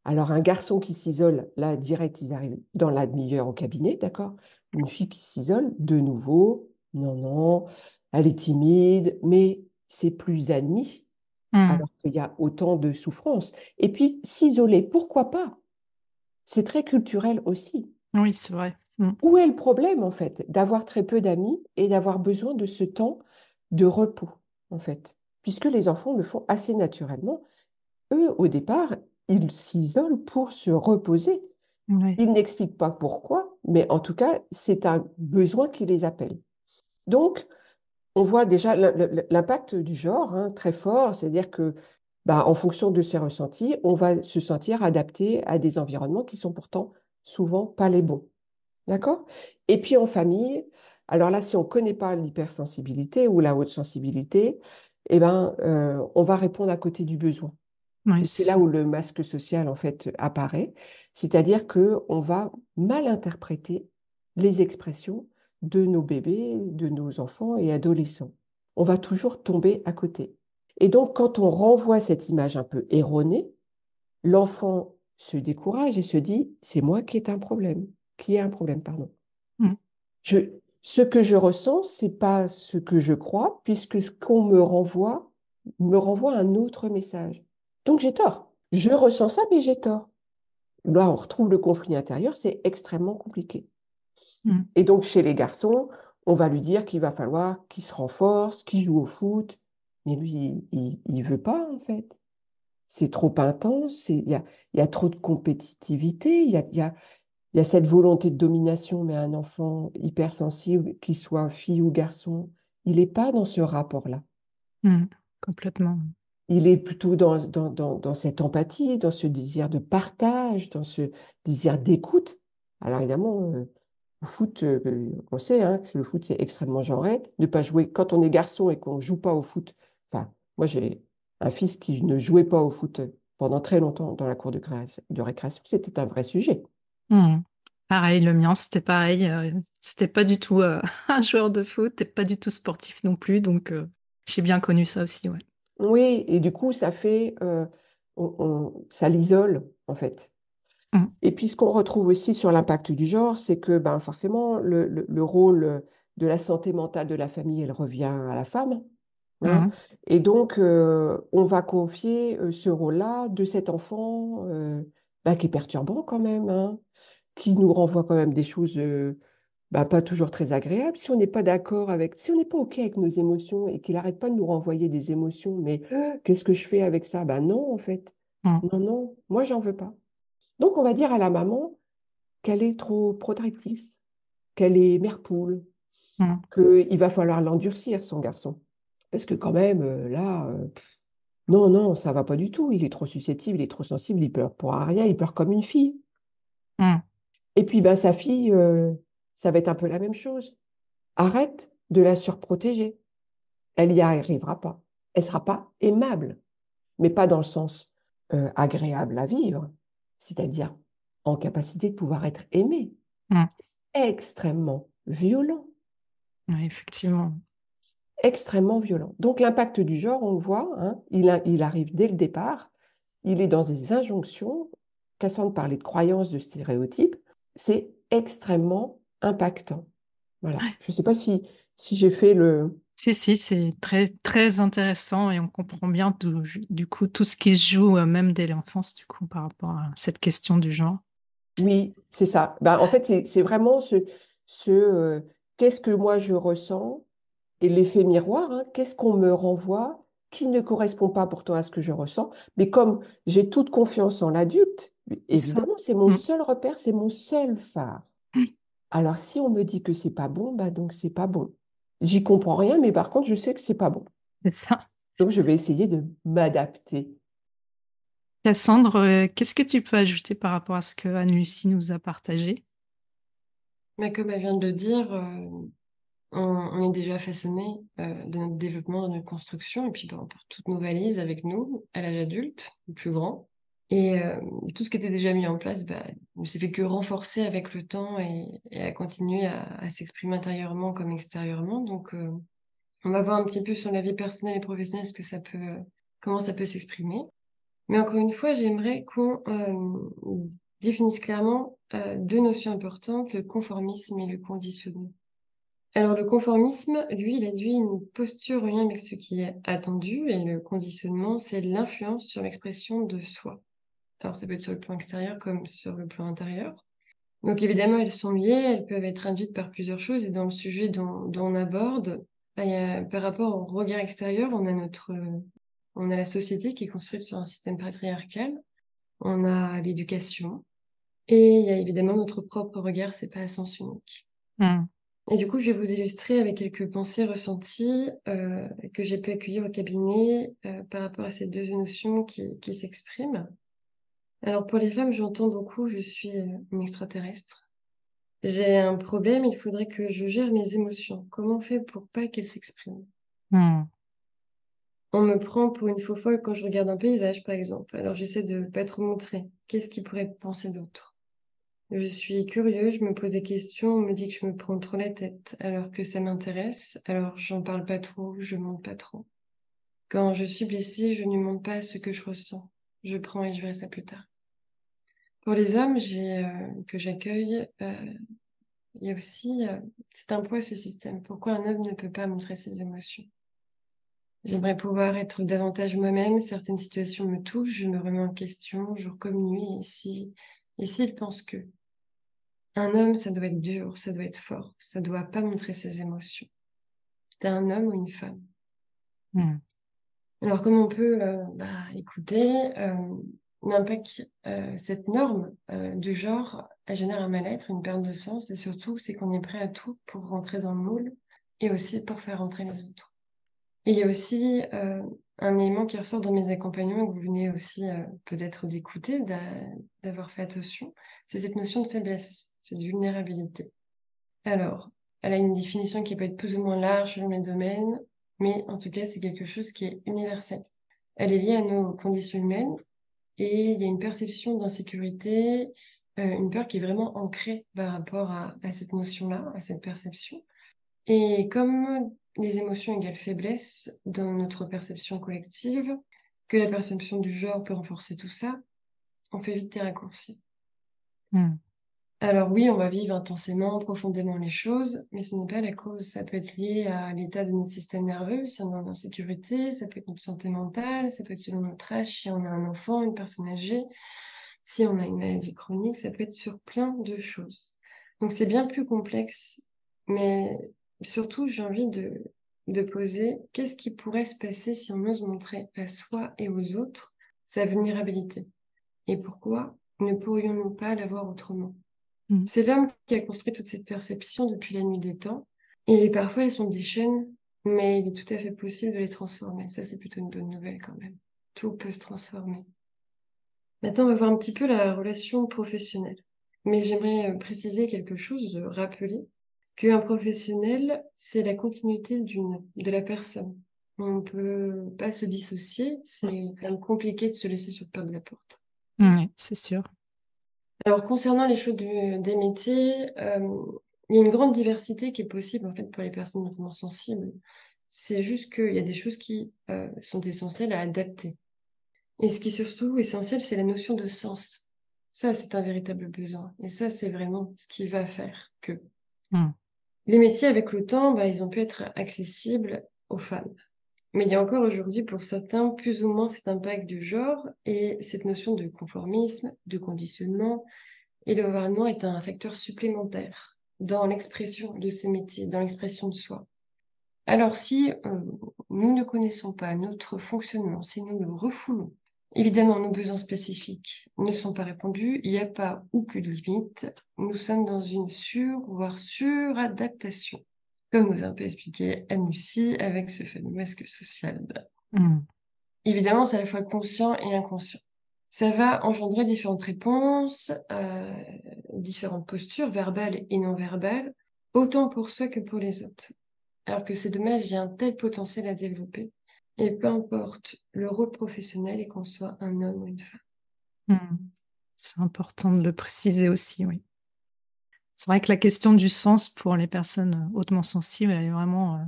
Alors, un garçon qui s'isole, là, direct, ils arrivent dans la demi-heure au cabinet, d'accord? Une fille qui s'isole, de nouveau, non, non, elle est timide, mais c'est plus admis,
Hmm.
alors qu'il y a autant de souffrance. Et puis, s'isoler, pourquoi pas? C'est très culturel aussi.
Oui, c'est vrai. Hmm.
Où est le problème, en fait, d'avoir très peu d'amis et d'avoir besoin de ce temps de repos, en fait, puisque les enfants le font assez naturellement. Eux, au départ, ils s'isolent pour se reposer. Ils n'expliquent pas pourquoi, mais en tout cas, c'est un besoin qui les appelle. Donc, on voit déjà l'impact du genre hein, très fort, c'est-à-dire que, bah, en fonction de ses ressentis, on va se sentir adapté à des environnements qui sont pourtant souvent pas les bons. D'accord? Et puis en famille, alors là, si on ne connaît pas l'hypersensibilité ou la haute sensibilité, eh ben, euh, on va répondre à côté du besoin.
Oui, c'est
là où le masque social, en fait, apparaît. C'est-à-dire qu'on va mal interpréter les expressions de nos bébés, de nos enfants et adolescents. On va toujours tomber à côté. Et donc, quand on renvoie cette image un peu erronée, l'enfant se décourage et se dit, c'est moi qui ai un problème, qui ai un problème, pardon.
Mm.
Je, ce que je ressens, c'est pas ce que je crois, puisque ce qu'on me renvoie me renvoie un autre message. Donc j'ai tort. Je ressens ça, mais j'ai tort. Là, on retrouve le conflit intérieur, c'est extrêmement compliqué.
Mm.
Et donc chez les garçons, on va lui dire qu'il va falloir qu'il se renforce, qu'il joue au foot, mais lui, il ne veut pas en fait. C'est trop intense, il y a, y a trop de compétitivité, il y a, il y a, il y a cette volonté de domination, mais un enfant hypersensible, qu'il soit fille ou garçon, il n'est pas dans ce rapport-là.
Hmm, complètement.
Il est plutôt dans, dans, dans, dans cette empathie, dans ce désir de partage, dans ce désir d'écoute. Alors évidemment, euh, au foot, euh, on sait hein, que le foot, c'est extrêmement genré. Ne pas jouer, quand on est garçon et qu'on ne joue pas au foot, enfin, moi j'ai un fils qui ne jouait pas au foot pendant très longtemps dans la cour de, de récréation, c'était un vrai sujet.
Hmm. Pareil, le mien, c'était pareil. euh, c'était pas du tout euh, un joueur de foot et pas du tout sportif non plus. Donc, euh, j'ai bien connu ça aussi, ouais.
Oui, et du coup, ça fait, on- on- ça l'isole, en fait.
Mm.
Et puis, ce qu'on retrouve aussi sur l'impact du genre, c'est que ben, forcément, le, le- le rôle de la santé mentale de la famille, elle revient à la femme. hein.
Mhm.
Et donc, on va confier ce rôle-là de cet enfant ben, qui est perturbant quand même, hein, qui nous renvoie quand même des choses euh, ben, pas toujours très agréables. Si on n'est pas d'accord avec, si on n'est pas OK avec nos émotions et qu'il n'arrête pas de nous renvoyer des émotions, mais euh, qu'est-ce que je fais avec ça? Ben non, en fait.
Mm.
Non, non, moi, j'en veux pas. Donc, on va dire à la maman qu'elle est trop protectrice, qu'elle est mère poule,
Mm.
qu'il va falloir l'endurcir, son garçon. Parce que quand même, euh, là, euh, pff, Non, non, ça va pas du tout. Il est trop susceptible, il est trop sensible, il pleure pour rien, il pleure comme une fille.
Hmm.
Et puis, ben, sa fille, euh, ça va être un peu la même chose. Arrête de la surprotéger. Elle n'y arrivera pas. Elle sera pas aimable, mais pas dans le sens euh, agréable à vivre, c'est-à-dire en capacité de pouvoir être aimée.
Hmm.
Extrêmement violent.
Oui, effectivement.
Extrêmement violent. Donc l'impact du genre, on le voit, hein, il, a- il arrive dès le départ, il est dans des injonctions, Cassandre parlait de croyances, de stéréotypes, c'est extrêmement impactant. Voilà. Je ne sais pas si, si j'ai fait le...
Si, si, c'est très, très intéressant et on comprend bien tout- du coup tout ce qui se joue euh, même dès l'enfance du coup par rapport à cette question du genre.
Oui, c'est ça. Ben, en fait, c'est c'est vraiment ce, ce euh, qu'est-ce que moi je ressens? Et l'effet miroir, hein, qu'est-ce qu'on me renvoie qui ne correspond pas pourtant à ce que je ressens? Mais comme j'ai toute confiance en l'adulte, évidemment, c'est mon
Mm.
seul repère, c'est mon seul phare.
Mm.
Alors, si on me dit que c'est pas bon, bah donc c'est pas bon. J'y comprends rien, mais par contre, je sais que c'est pas bon.
C'est ça.
Donc, je vais essayer de m'adapter.
Cassandre, euh, qu'est-ce que tu peux ajouter par rapport à ce que Anne-Lucie nous a partagé?
Mais comme elle vient de le dire, euh, on, est déjà façonné euh, de notre développement, de notre construction, et puis ben, on porte toutes nos valises avec nous à l'âge adulte, plus grand. Et euh, tout ce qui était déjà mis en place bah, ne s'est fait que renforcer avec le temps et, et à continuer à, s'exprimer intérieurement comme extérieurement. Donc, euh, on va voir un petit peu sur la vie personnelle et professionnelle ce que ça peut, comment ça peut s'exprimer. Mais encore une fois, j'aimerais qu'on euh, définisse clairement deux notions importantes, le conformisme et le conditionnement. Alors le conformisme, lui, il induit une posture en lien avec ce qui est attendu et le conditionnement, c'est l'influence sur l'expression de soi. Alors ça peut être sur le plan extérieur comme sur le plan intérieur. Donc évidemment, elles sont liées, elles peuvent être induites par plusieurs choses et dans le sujet dont, on aborde, bah, par rapport au regard extérieur, on a notre, on a la société qui est construite sur un système patriarcal, on a l'éducation et il y a évidemment notre propre regard, c'est pas à sens unique.
Hmm.
Et du coup, je vais vous illustrer avec quelques pensées ressenties euh, que j'ai pu accueillir au cabinet euh, par rapport à ces deux notions qui, qui s'expriment. Alors pour les femmes, j'entends beaucoup, je suis euh, une extraterrestre. J'ai un problème, il faudrait que je gère mes émotions. Comment on fait pour pas qu'elles s'expriment?
Hmm.
On me prend pour une faux folle quand je regarde un paysage, par exemple. Alors j'essaie de pas trop montrer. Qu'est-ce qu'ils pourraient penser d'autre? Je suis curieux, je me pose des questions, on me dit que je me prends trop la tête, alors que ça m'intéresse, alors j'en parle pas trop, je monte pas trop. Quand je suis blessée, je ne montre pas ce que je ressens. Je prends et je verrai ça plus tard. Pour les hommes, euh, que j'accueille, euh, il y a aussi, euh, c'est un poids ce système. Pourquoi un homme ne peut pas montrer ses émotions? J'aimerais pouvoir être davantage moi-même. Certaines situations me touchent, je me remets en question, jour comme nuit. Et si, et s'il pense que un homme, ça doit être dur, ça doit être fort, ça doit pas montrer ses émotions. T'es un homme ou une femme?
Hmm.
Alors, comment on peut euh, bah, écouter euh, l'impact, euh, cette norme du genre, elle génère un mal-être, une perte de sens, et surtout, c'est qu'on est prêt à tout pour rentrer dans le moule et aussi pour faire rentrer les autres. Et il y a aussi un élément qui ressort dans mes accompagnements que vous venez aussi euh, peut-être d'écouter, d'a- d'avoir fait attention, c'est cette notion de faiblesse, cette vulnérabilité. Alors, elle a une définition qui peut être plus ou moins large selon les domaines, mais en tout cas, c'est quelque chose qui est universel. Elle est liée à nos conditions humaines et il y a une perception d'insécurité, euh, une peur qui est vraiment ancrée par rapport à, à cette notion-là, à cette perception. Et comme les émotions égale faiblesse dans notre perception collective, que la perception du genre peut renforcer tout ça, on fait vite des raccourcis.
Hmm.
Alors oui, on va vivre intensément, profondément les choses, mais ce n'est pas la cause. Ça peut être lié à l'état de notre système nerveux, si on est en insécurité, ça peut être notre santé mentale, ça peut être selon notre âge, si on a un enfant, une personne âgée, si on a une maladie chronique, ça peut être sur plein de choses. Donc c'est bien plus complexe, mais surtout j'ai envie de, de poser qu'est-ce qui pourrait se passer si on ose montrer à soi et aux autres sa vulnérabilité? Et pourquoi ne pourrions-nous pas l'avoir autrement?
Mm.
C'est l'homme qui a construit toute cette perception depuis la nuit des temps. Et parfois, elles sont des chaînes, mais il est tout à fait possible de les transformer. Ça, c'est plutôt une bonne nouvelle quand même. tout peut se transformer. Maintenant, on va voir un petit peu la relation professionnelle. Mais j'aimerais euh, préciser quelque chose, rappeler qu'un professionnel, c'est la continuité de la personne. On ne peut pas se dissocier, c'est quand même compliqué de se laisser sur le pas de la porte.
Oui, c'est sûr.
Alors, concernant les choix des métiers, euh, il y a une grande diversité qui est possible en fait pour les personnes notamment sensibles. C'est juste qu'il y a des choses qui euh, sont essentielles à adapter. Et ce qui est surtout essentiel, c'est la notion de sens. Ça, c'est un véritable besoin. Et ça, c'est vraiment ce qui va faire que
Hmm.
Les métiers, avec le temps, bah, ils ont pu être accessibles aux femmes. Mais il y a encore aujourd'hui, pour certains, plus ou moins cet impact du genre et cette notion de conformisme, de conditionnement. Et le gouvernement est un facteur supplémentaire dans l'expression de ces métiers, dans l'expression de soi. Alors si euh, nous ne connaissons pas notre fonctionnement, si nous le refoulons, évidemment nos besoins spécifiques ne sont pas répondus, il n'y a pas ou plus de limites, nous sommes dans une sur, voire suradaptation, comme nous a un peu expliqué Anne-Lucie avec ce fameux masque social.
Hmm.
Évidemment, c'est à la fois conscient et inconscient. Ça va engendrer différentes réponses, euh, différentes postures verbales et non verbales, autant pour ceux que pour les autres. Alors que c'est dommage, il y a un tel potentiel à développer. Et peu importe le rôle professionnel et qu'on soit un homme ou une femme.
Hmm. C'est important de le préciser aussi, oui. C'est vrai que la question du sens pour les personnes hautement sensibles, elle est vraiment euh,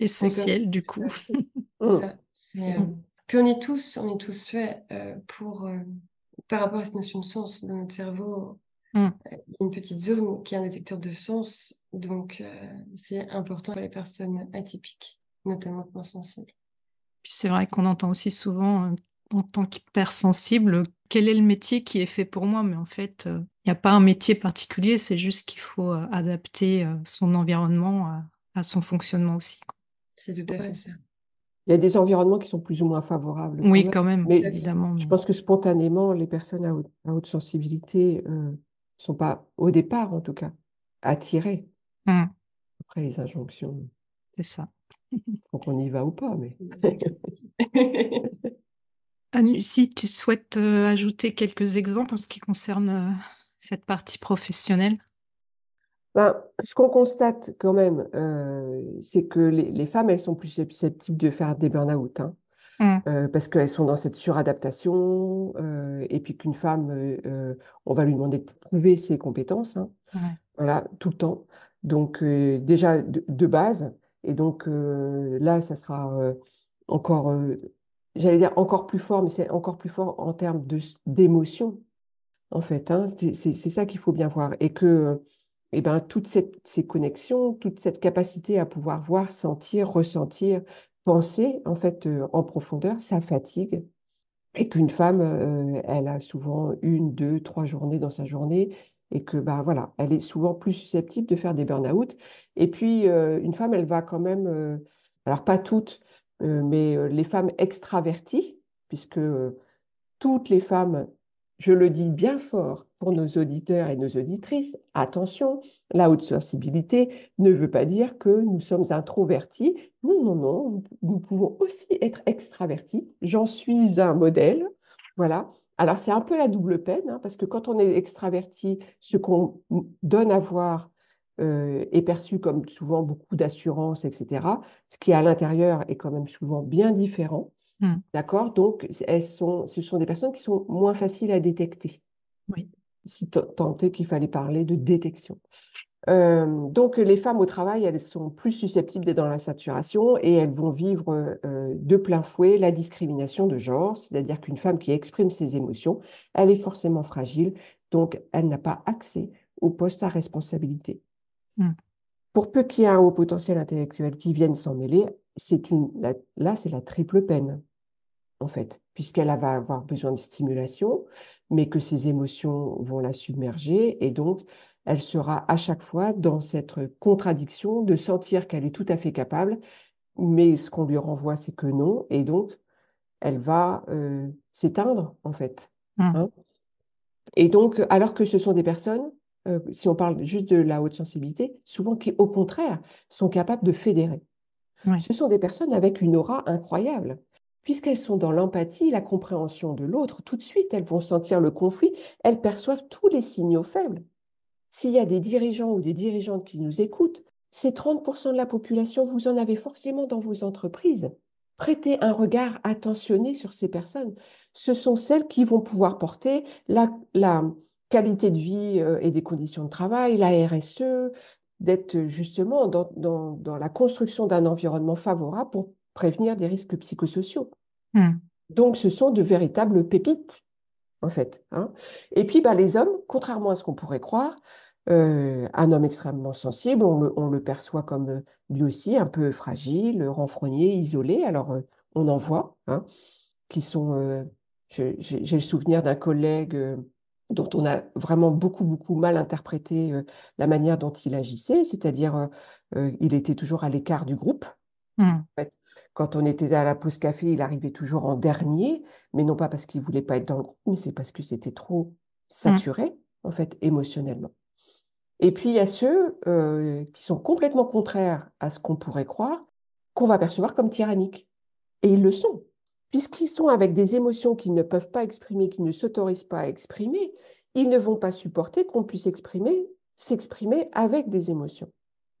essentielle du coup.
Ça. c'est, euh,
Mm.
Puis on est tous, on est tous faits euh, pour, euh, par rapport à cette notion de sens dans notre cerveau,
Mm.
euh, a une petite zone qui est un détecteur de sens, donc euh, c'est important pour les personnes atypiques, notamment hautement sensibles.
Puis c'est vrai qu'on entend aussi souvent, euh, en tant qu'hypersensible, quel est le métier qui est fait pour moi, mais en fait, euh, il n'y a pas un métier particulier, c'est juste qu'il faut euh, adapter euh, son environnement à, à son fonctionnement aussi.
C'est tout à fait ça.
Il y a des environnements qui sont plus ou moins favorables. quand
Oui,
même.
quand même,
Mais
évidemment.
Je
mais-
pense que spontanément, les personnes à haute, à haute sensibilité ne sont pas, au départ en tout cas, attirées.
Hmm,
Après les injonctions,
c'est ça.
Faut qu'on y va ou pas, mais
si tu souhaites euh, ajouter quelques exemples en ce qui concerne euh, cette partie professionnelle.
Ben, ce qu'on constate quand même, euh, c'est que les, les femmes, elles sont plus susceptibles de faire des burn-out, hein, euh, parce qu'elles sont dans cette suradaptation, euh, et puis qu'une femme, on va lui demander de prouver ses compétences, hein,
Ouais.
voilà, tout le temps. Donc déjà de, de base, et donc euh, là, ça sera euh, encore, euh, j'allais dire encore plus fort, mais c'est encore plus fort en termes d'émotion, en fait. hein. C'est ça qu'il faut bien voir. Et que eh ben, toutes ces connexions, toute cette capacité à pouvoir voir, sentir, ressentir, penser, en fait, en profondeur, ça fatigue. Et qu'une femme, elle a souvent une, deux, trois journées dans sa journée, et que, bah, voilà, elle est souvent plus susceptible de faire des burn-out. Et puis, euh, une femme, elle va quand même, euh, alors pas toutes, euh, mais les femmes extraverties, puisque toutes les femmes, je le dis bien fort pour nos auditeurs et nos auditrices, attention, la haute sensibilité ne veut pas dire que nous sommes introvertis. Non, non, non, nous pouvons aussi être extravertis. J'en suis un modèle. Voilà. Alors, c'est un peu la double peine, hein, parce que quand on est extraverti, ce qu'on donne à voir euh, est perçu comme souvent beaucoup d'assurance, etc. Ce qui, à l'intérieur, est quand même souvent bien différent.
Hmm.
D'accord? Donc, elles sont, ce sont des personnes qui sont moins faciles à détecter.
Oui.
Si tant est qu'il fallait parler de détection. Euh, donc, les femmes au travail, elles sont plus susceptibles d'être dans la saturation et elles vont vivre euh, de plein fouet la discrimination de genre, c'est-à-dire qu'une femme qui exprime ses émotions, elle est forcément fragile, donc elle n'a pas accès au poste à responsabilité.
Mm.
Pour peu qu'il y ait un haut potentiel intellectuel qui vienne s'en mêler, c'est une, la- là, c'est la triple peine, en fait, puisqu'elle va avoir besoin de stimulation, mais que ses émotions vont la submerger, et donc elle sera à chaque fois dans cette contradiction de sentir qu'elle est tout à fait capable, mais ce qu'on lui renvoie, c'est que non, et donc elle va euh, s'éteindre, en fait.
Mm.
hein. Et donc, alors que ce sont des personnes, euh, si on parle juste de la haute sensibilité, souvent qui, au contraire, sont capables de fédérer. Ce sont des personnes avec une aura incroyable. puisqu'elles sont dans l'empathie, la compréhension de l'autre, tout de suite, elles vont sentir le conflit, elles perçoivent tous les signaux faibles. S'il y a des dirigeants ou des dirigeantes qui nous écoutent, ces 30% de la population, vous en avez forcément dans vos entreprises. Prêtez un regard attentionné sur ces personnes. Ce sont celles qui vont pouvoir porter la, la qualité de vie euh, et des conditions de travail, la RSE, d'être justement dans, dans, dans, la construction d'un environnement favorable pour prévenir des risques psychosociaux. Hmm. Donc, ce sont de véritables pépites, en fait. Hein. Et puis, bah, les hommes, contrairement à ce qu'on pourrait croire, euh, un homme extrêmement sensible, on le, on le, perçoit comme euh, lui aussi un peu fragile, renfrogné, isolé. Alors, euh, on en voit, hein, qui sont. J'ai le souvenir d'un collègue dont on a vraiment beaucoup, beaucoup mal interprété la manière dont il agissait, c'est-à-dire il était toujours à l'écart du groupe. Hmm. Quand on était à la pause café, il arrivait toujours en dernier, mais non pas parce qu'il voulait pas être dans le groupe, mais c'est parce que c'était trop mmh. saturé, en fait, émotionnellement. Et puis, il y a ceux euh, qui sont complètement contraires à ce qu'on pourrait croire, qu'on va percevoir comme tyranniques. Et ils le sont, puisqu'ils sont avec des émotions qu'ils ne peuvent pas exprimer, qu'ils ne s'autorisent pas à exprimer, ils ne vont pas supporter qu'on puisse exprimer, s'exprimer avec des émotions.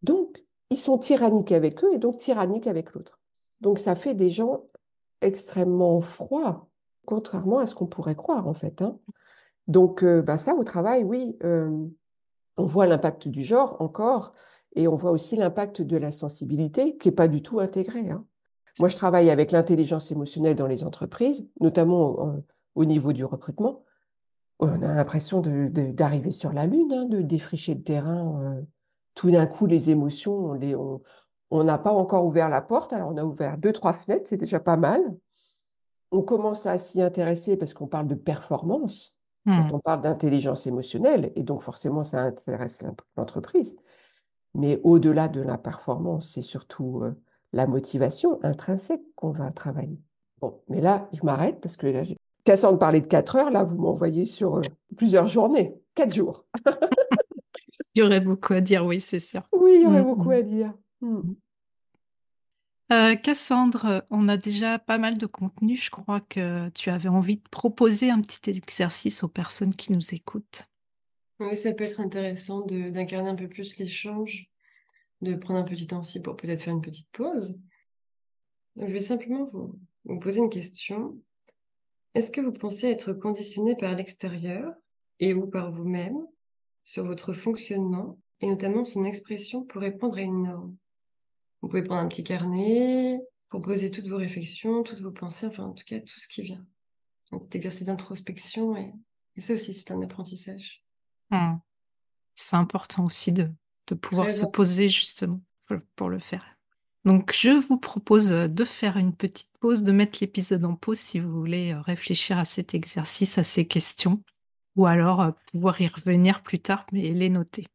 Donc, ils sont tyranniques avec eux et donc tyranniques avec l'autre. Donc ça fait des gens extrêmement froids, contrairement à ce qu'on pourrait croire en fait. Hein. Donc euh, bah, ça, au travail, oui, euh, on voit l'impact du genre encore, et on voit aussi l'impact de la sensibilité qui n'est pas du tout intégré. Hein. Moi, je travaille avec l'intelligence émotionnelle dans les entreprises, notamment au, niveau du recrutement. On a l'impression d'arriver sur la Lune, hein, de défricher le terrain. Euh, tout d'un coup, les émotions, on les, on n'a pas encore ouvert la porte, alors on a ouvert deux, trois fenêtres, c'est déjà pas mal. On commence à s'y intéresser parce qu'on parle de performance, quand hmm. on parle d'intelligence émotionnelle, et donc forcément ça intéresse l'entreprise. Mais au-delà de la performance, c'est surtout euh, la motivation intrinsèque qu'on va travailler. Bon, mais là, je m'arrête parce que là, Cassandre parlait de quatre heures, là, vous m'envoyez sur euh, plusieurs journées, quatre jours.
il y aurait beaucoup à dire, oui, c'est sûr.
Oui, il y aurait hmm, beaucoup hmm. à dire.
Euh, Cassandre, on a déjà pas mal de contenu. Je crois que tu avais envie de proposer un petit exercice aux personnes qui nous écoutent.
Oui, ça peut être intéressant d'incarner un peu plus l'échange, de prendre un petit temps aussi pour peut-être faire une petite pause. Je vais simplement vous, vous poser une question. Est-ce que vous pensez être conditionné par l'extérieur et ou par vous-même sur votre fonctionnement et notamment son expression pour répondre à une norme? Vous pouvez prendre un petit carnet, proposer toutes vos réflexions, toutes vos pensées, enfin en tout cas tout ce qui vient. Donc exercice d'introspection et, ça aussi c'est un apprentissage.
Hmm. C'est important aussi de, pouvoir se poser justement pour, le faire. Donc je vous propose de faire une petite pause, de mettre l'épisode en pause si vous voulez euh, réfléchir à cet exercice, à ces questions, ou alors euh, pouvoir y revenir plus tard, mais les noter.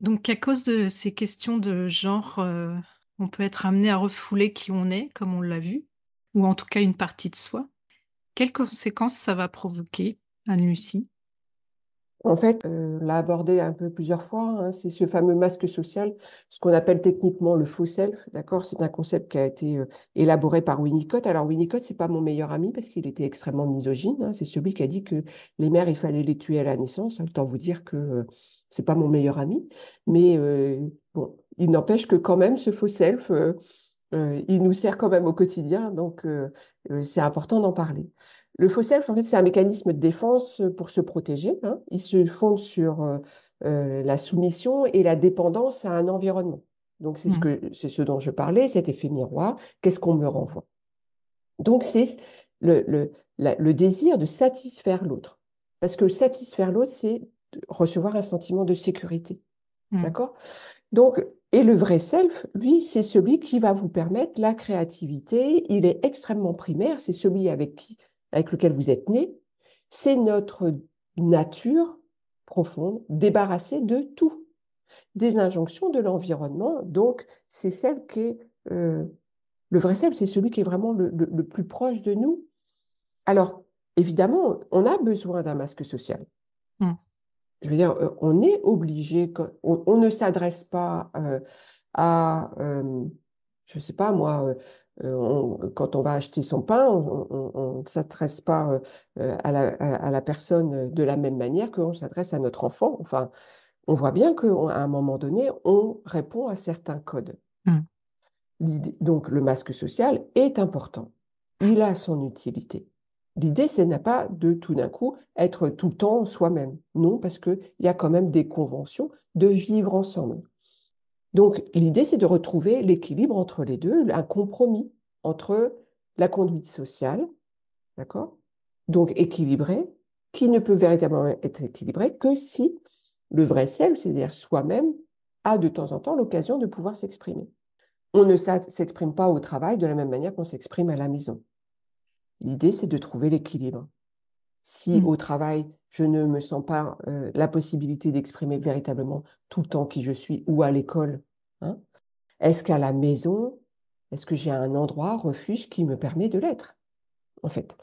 Donc, à cause de ces questions de genre, euh, on peut être amené à refouler qui on est, comme on l'a vu, ou en tout cas une partie de soi. Quelles conséquences ça va provoquer, Anne-Lucie?
En fait, euh, on l'a abordé un peu plusieurs fois, hein, c'est ce fameux masque social, ce qu'on appelle techniquement le faux self, d'accord? C'est un concept qui a été euh, élaboré par Winnicott. Alors Winnicott, c'est pas mon meilleur ami parce qu'il était extrêmement misogyne. Hein. C'est celui qui a dit que les mères, il fallait les tuer à la naissance. Autant vous dire que c'est pas mon meilleur ami, mais euh, bon, il n'empêche que quand même ce faux self, euh, euh, il nous sert quand même au quotidien, donc c'est important d'en parler. Le faux self, en fait, c'est un mécanisme de défense pour se protéger. Hein. Il se fonde sur la soumission et la dépendance à un environnement. Donc c'est ce mmh. que c'est ce dont je parlais, cet effet miroir. Qu'est-ce qu'on me renvoie? Donc c'est le, le, le désir de satisfaire l'autre. Parce que satisfaire l'autre, c'est recevoir un sentiment de sécurité. Mmh. D'accord? Donc, et le vrai self, lui, c'est celui qui va vous permettre la créativité. Il est extrêmement primaire, c'est celui avec, qui, avec lequel vous êtes né. C'est notre nature profonde, débarrassée de tout, des injonctions de l'environnement. Donc, c'est celle qui est... Euh, le vrai self, c'est celui qui est vraiment le, plus proche de nous. Alors, évidemment, on a besoin d'un masque social. Mmh je veux dire, euh, on est obligé, on, ne s'adresse pas euh, à, euh, je ne sais pas moi, quand on va acheter son pain, on ne s'adresse pas à la, à, la, personne de la même manière qu'on s'adresse à notre enfant. Enfin, on voit bien qu'à un moment donné, on répond à certains codes. Mmh. Donc, le masque social est important. Il a son utilité. L'idée, ce n'est pas de tout d'un coup être tout le temps soi-même. Non, parce qu'il y a quand même des conventions de vivre ensemble. Donc, l'idée, c'est de retrouver l'équilibre entre les deux, un compromis entre la conduite sociale, d'accord Donc, équilibré, qui ne peut véritablement être équilibré que si le vrai self, c'est-à-dire soi-même, a de temps en temps l'occasion de pouvoir s'exprimer. On ne s'exprime pas au travail de la même manière qu'on s'exprime à la maison. L'idée, c'est de trouver l'équilibre. Si mmh. au travail, je ne me sens pas euh, la possibilité d'exprimer véritablement tout le temps qui je suis ou à l'école, hein, est-ce qu'à la maison, est-ce que j'ai un endroit, refuge qui me permet de l'être En fait?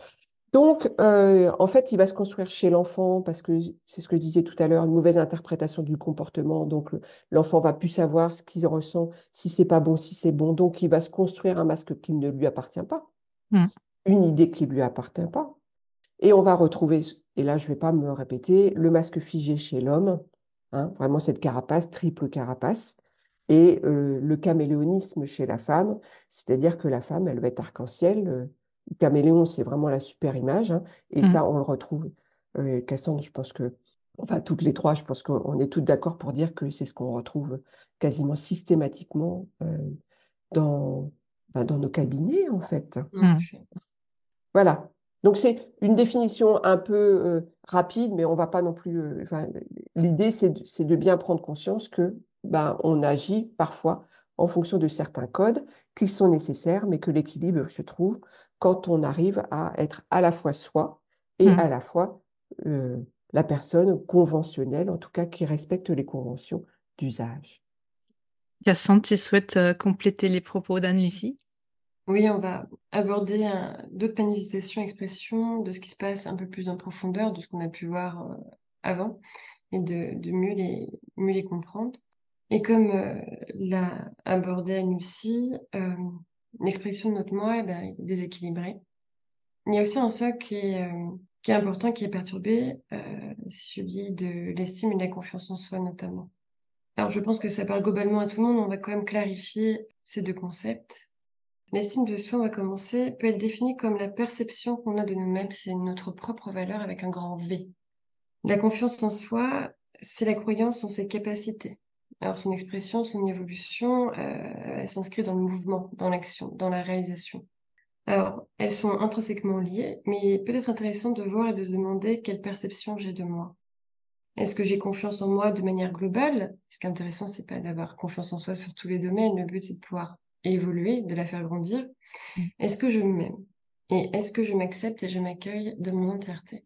Donc, euh, en fait, il va se construire chez l'enfant parce que c'est ce que je disais tout à l'heure, une mauvaise interprétation du comportement. Donc, l'enfant va plus savoir ce qu'il ressent, si c'est pas bon, si c'est bon. Donc, il va se construire un masque qui ne lui appartient pas, mmh. Une idée qui ne lui appartient pas. Et on va retrouver, et là, je ne vais pas me répéter, le masque figé chez l'homme, hein, vraiment cette carapace, triple carapace, et euh, le caméléonisme chez la femme, c'est-à-dire que la femme, elle va être arc-en-ciel. Euh, caméléon, c'est vraiment la super image. Hein, et mmh. ça, on le retrouve. Euh, Cassandre, je pense que, enfin, toutes les trois, je pense qu'on est toutes d'accord pour dire que c'est ce qu'on retrouve quasiment systématiquement euh, dans, ben, dans nos cabinets, en fait. Mmh. Voilà. Donc, c'est une définition un peu euh, rapide, mais on va pas non plus. Euh, l'idée, c'est de, de, bien prendre conscience que ben, on agit parfois en fonction de certains codes, qu'ils sont nécessaires, mais que l'équilibre se trouve quand on arrive à être à la fois soi et mmh. à la fois euh, la personne conventionnelle, en tout cas qui respecte les conventions d'usage.
Cassandre, tu souhaites compléter les propos d'Anne-Lucie?
Oui, on va aborder d'autres manifestations, expressions de ce qui se passe un peu plus en profondeur de ce qu'on a pu voir euh, avant et de, mieux, les, comprendre. Et comme l'a abordé Anne-Lucie, l'expression de notre moi eh ben, est déséquilibrée. Il y a aussi un socle qui est, euh, important, qui est perturbé, euh, celui de l'estime et de la confiance en soi notamment. Alors je pense que ça parle globalement à tout le monde, on va quand même clarifier ces deux concepts. L'estime de soi, on va commencer, peut être définie comme la perception qu'on a de nous-mêmes, c'est notre propre valeur avec un grand V. La confiance en soi, c'est la croyance en ses capacités, alors son expression, son évolution, euh, elle s'inscrit dans le mouvement, dans l'action, dans la réalisation. Alors, elles sont intrinsèquement liées, mais peut-être intéressant de voir et de se demander quelle perception j'ai de moi. Est-ce que j'ai confiance en moi de manière globale? Ce qui est intéressant, c'est pas d'avoir confiance en soi sur tous les domaines. Le but, c'est de pouvoir évoluer, de la faire grandir. Mm. Est-ce que je m'aime Et est-ce que je m'accepte et je m'accueille de mon entièreté?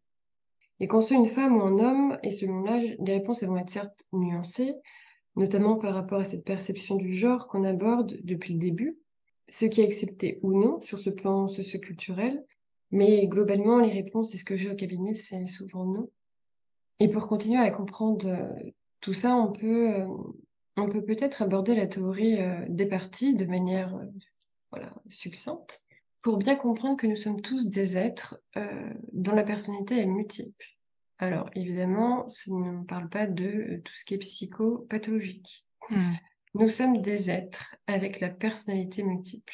Et qu'on soit une femme ou un homme, et selon l'âge, les réponses elles vont être certes nuancées, notamment par rapport à cette perception du genre qu'on aborde depuis le début, ce qui est accepté ou non sur ce plan socioculturel, mais globalement, les réponses, c'est ce que j'ai au cabinet, c'est souvent non. Et pour continuer à comprendre euh, tout ça, on peut, euh, on peut peut-être aborder la théorie euh, des parties de manière voilà, succincte, pour bien comprendre que nous sommes tous des êtres dont la personnalité est multiple. Alors, évidemment, ça ne parle pas de euh, tout ce qui est psychopathologique. Nous sommes des êtres avec la personnalité multiple.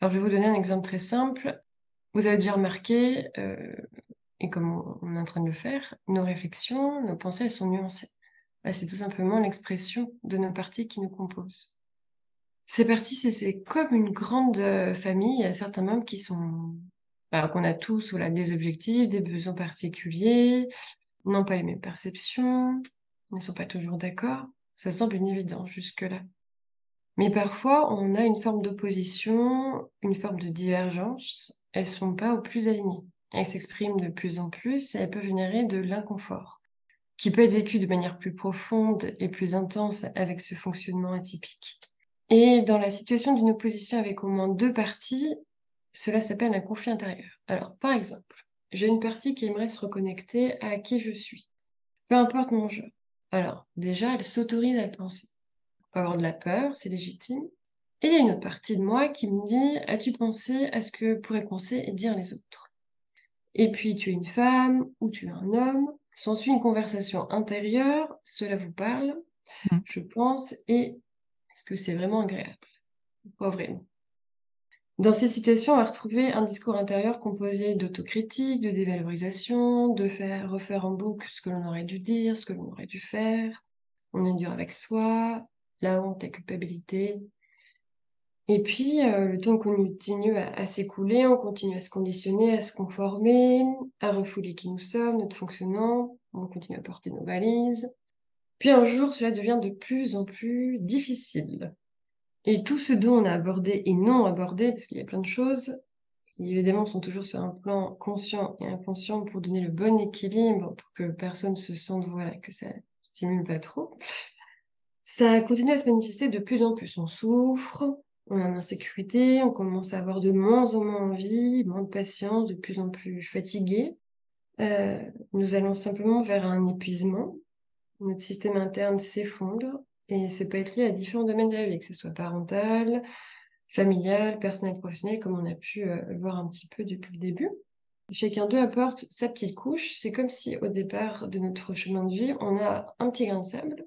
Alors, je vais vous donner un exemple très simple. Vous avez déjà remarqué, euh, et comme on, est en train de le faire, nos réflexions, nos pensées, elles sont nuancées. Bah, c'est tout simplement l'expression de nos parties qui nous composent. Ces parties, c'est comme une grande euh, famille. Il y a certains membres qui sont qu'on a tous voilà, des objectifs, des besoins particuliers, n'ont pas les mêmes perceptions, ne sont pas toujours d'accord. Ça semble une évidence jusque-là. Mais parfois, on a une forme d'opposition, une forme de divergence. Elles sont pas au plus alignées. Elles s'expriment de plus en plus et elles peuvent générer de l'inconfort, qui peut être vécu de manière plus profonde et plus intense avec ce fonctionnement atypique. Et dans la situation d'une opposition avec au moins deux parties, cela s'appelle un conflit intérieur. Alors, par exemple, j'ai une partie qui aimerait se reconnecter à qui je suis, peu importe mon jeu. Alors, déjà, elle s'autorise à penser. On peut avoir de la peur, c'est légitime, Et il y a une autre partie de moi qui me dit, as-tu pensé à ce que pourraient penser et dire les autres? Et puis tu es une femme ou tu es un homme, s'ensuit une conversation intérieure, cela vous parle,
Mm.
je pense, et est-ce que c'est vraiment agréable Pas vraiment? Dans ces situations, on va retrouver un discours intérieur composé d'autocritique, de dévalorisation, de faire refaire en boucle ce que l'on aurait dû dire, ce que l'on aurait dû faire. On est dur avec soi, la honte, la culpabilité. Et puis, euh, le temps continue à, s'écouler, on continue à se conditionner, à se conformer, à refouler qui nous sommes, notre fonctionnement, on continue à porter nos valises. Puis un jour, cela devient de plus en plus difficile. Et tout ce dont on a abordé et non abordé, parce qu'il y a plein de choses, évidemment sont toujours sur un plan conscient et inconscient pour donner le bon équilibre, pour que personne se sente, voilà, que ça stimule pas trop. Ça continue à se manifester de plus en plus. On souffre, on a l'insécurité, on commence à avoir de moins en moins envie, moins de patience, de plus en plus fatigué. Euh, nous allons simplement vers un épuisement. Notre système interne s'effondre et ça peut être lié à différents domaines de la vie, que ce soit parental, familial, personnel, professionnel, comme on a pu euh, voir un petit peu depuis le début. Chacun d'eux apporte sa petite couche. C'est comme si au départ de notre chemin de vie, on a un petit grain de sable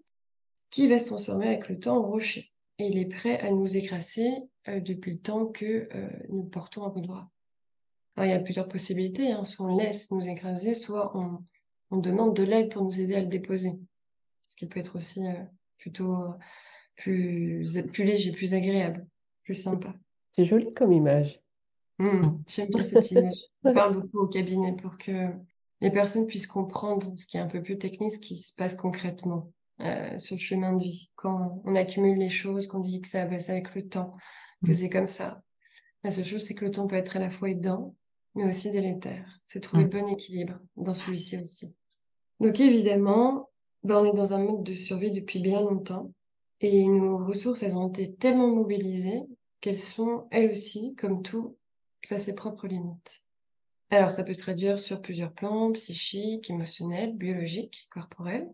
qui va se transformer avec le temps en rocher. Et il est prêt à nous écraser euh, depuis le temps que euh, nous portons un bout de bras. Alors, il y a plusieurs possibilités. Hein. Soit on laisse nous écraser, soit on, on demande de l'aide pour nous aider à le déposer. Ce qui peut être aussi euh, plutôt plus, plus léger, plus agréable, plus sympa.
C'est joli comme image.
Mmh, J'aime bien cette image. On parle beaucoup au cabinet pour que les personnes puissent comprendre ce qui est un peu plus technique, ce qui se passe concrètement euh, sur le chemin de vie. Quand on accumule les choses, qu'on dit que ça va avec le temps, que
Mm.
c'est comme ça. La seule chose, c'est que le temps peut être à la fois aidant, mais aussi délétère. C'est trouver
Mm.
le bon équilibre dans celui-ci aussi. Donc évidemment, ben, on est dans un mode de survie depuis bien longtemps et nos ressources, elles ont été tellement mobilisées qu'elles sont, elles aussi, comme tout, à ses propres limites. Alors, ça peut se traduire sur plusieurs plans, psychiques, émotionnels, biologiques, corporels.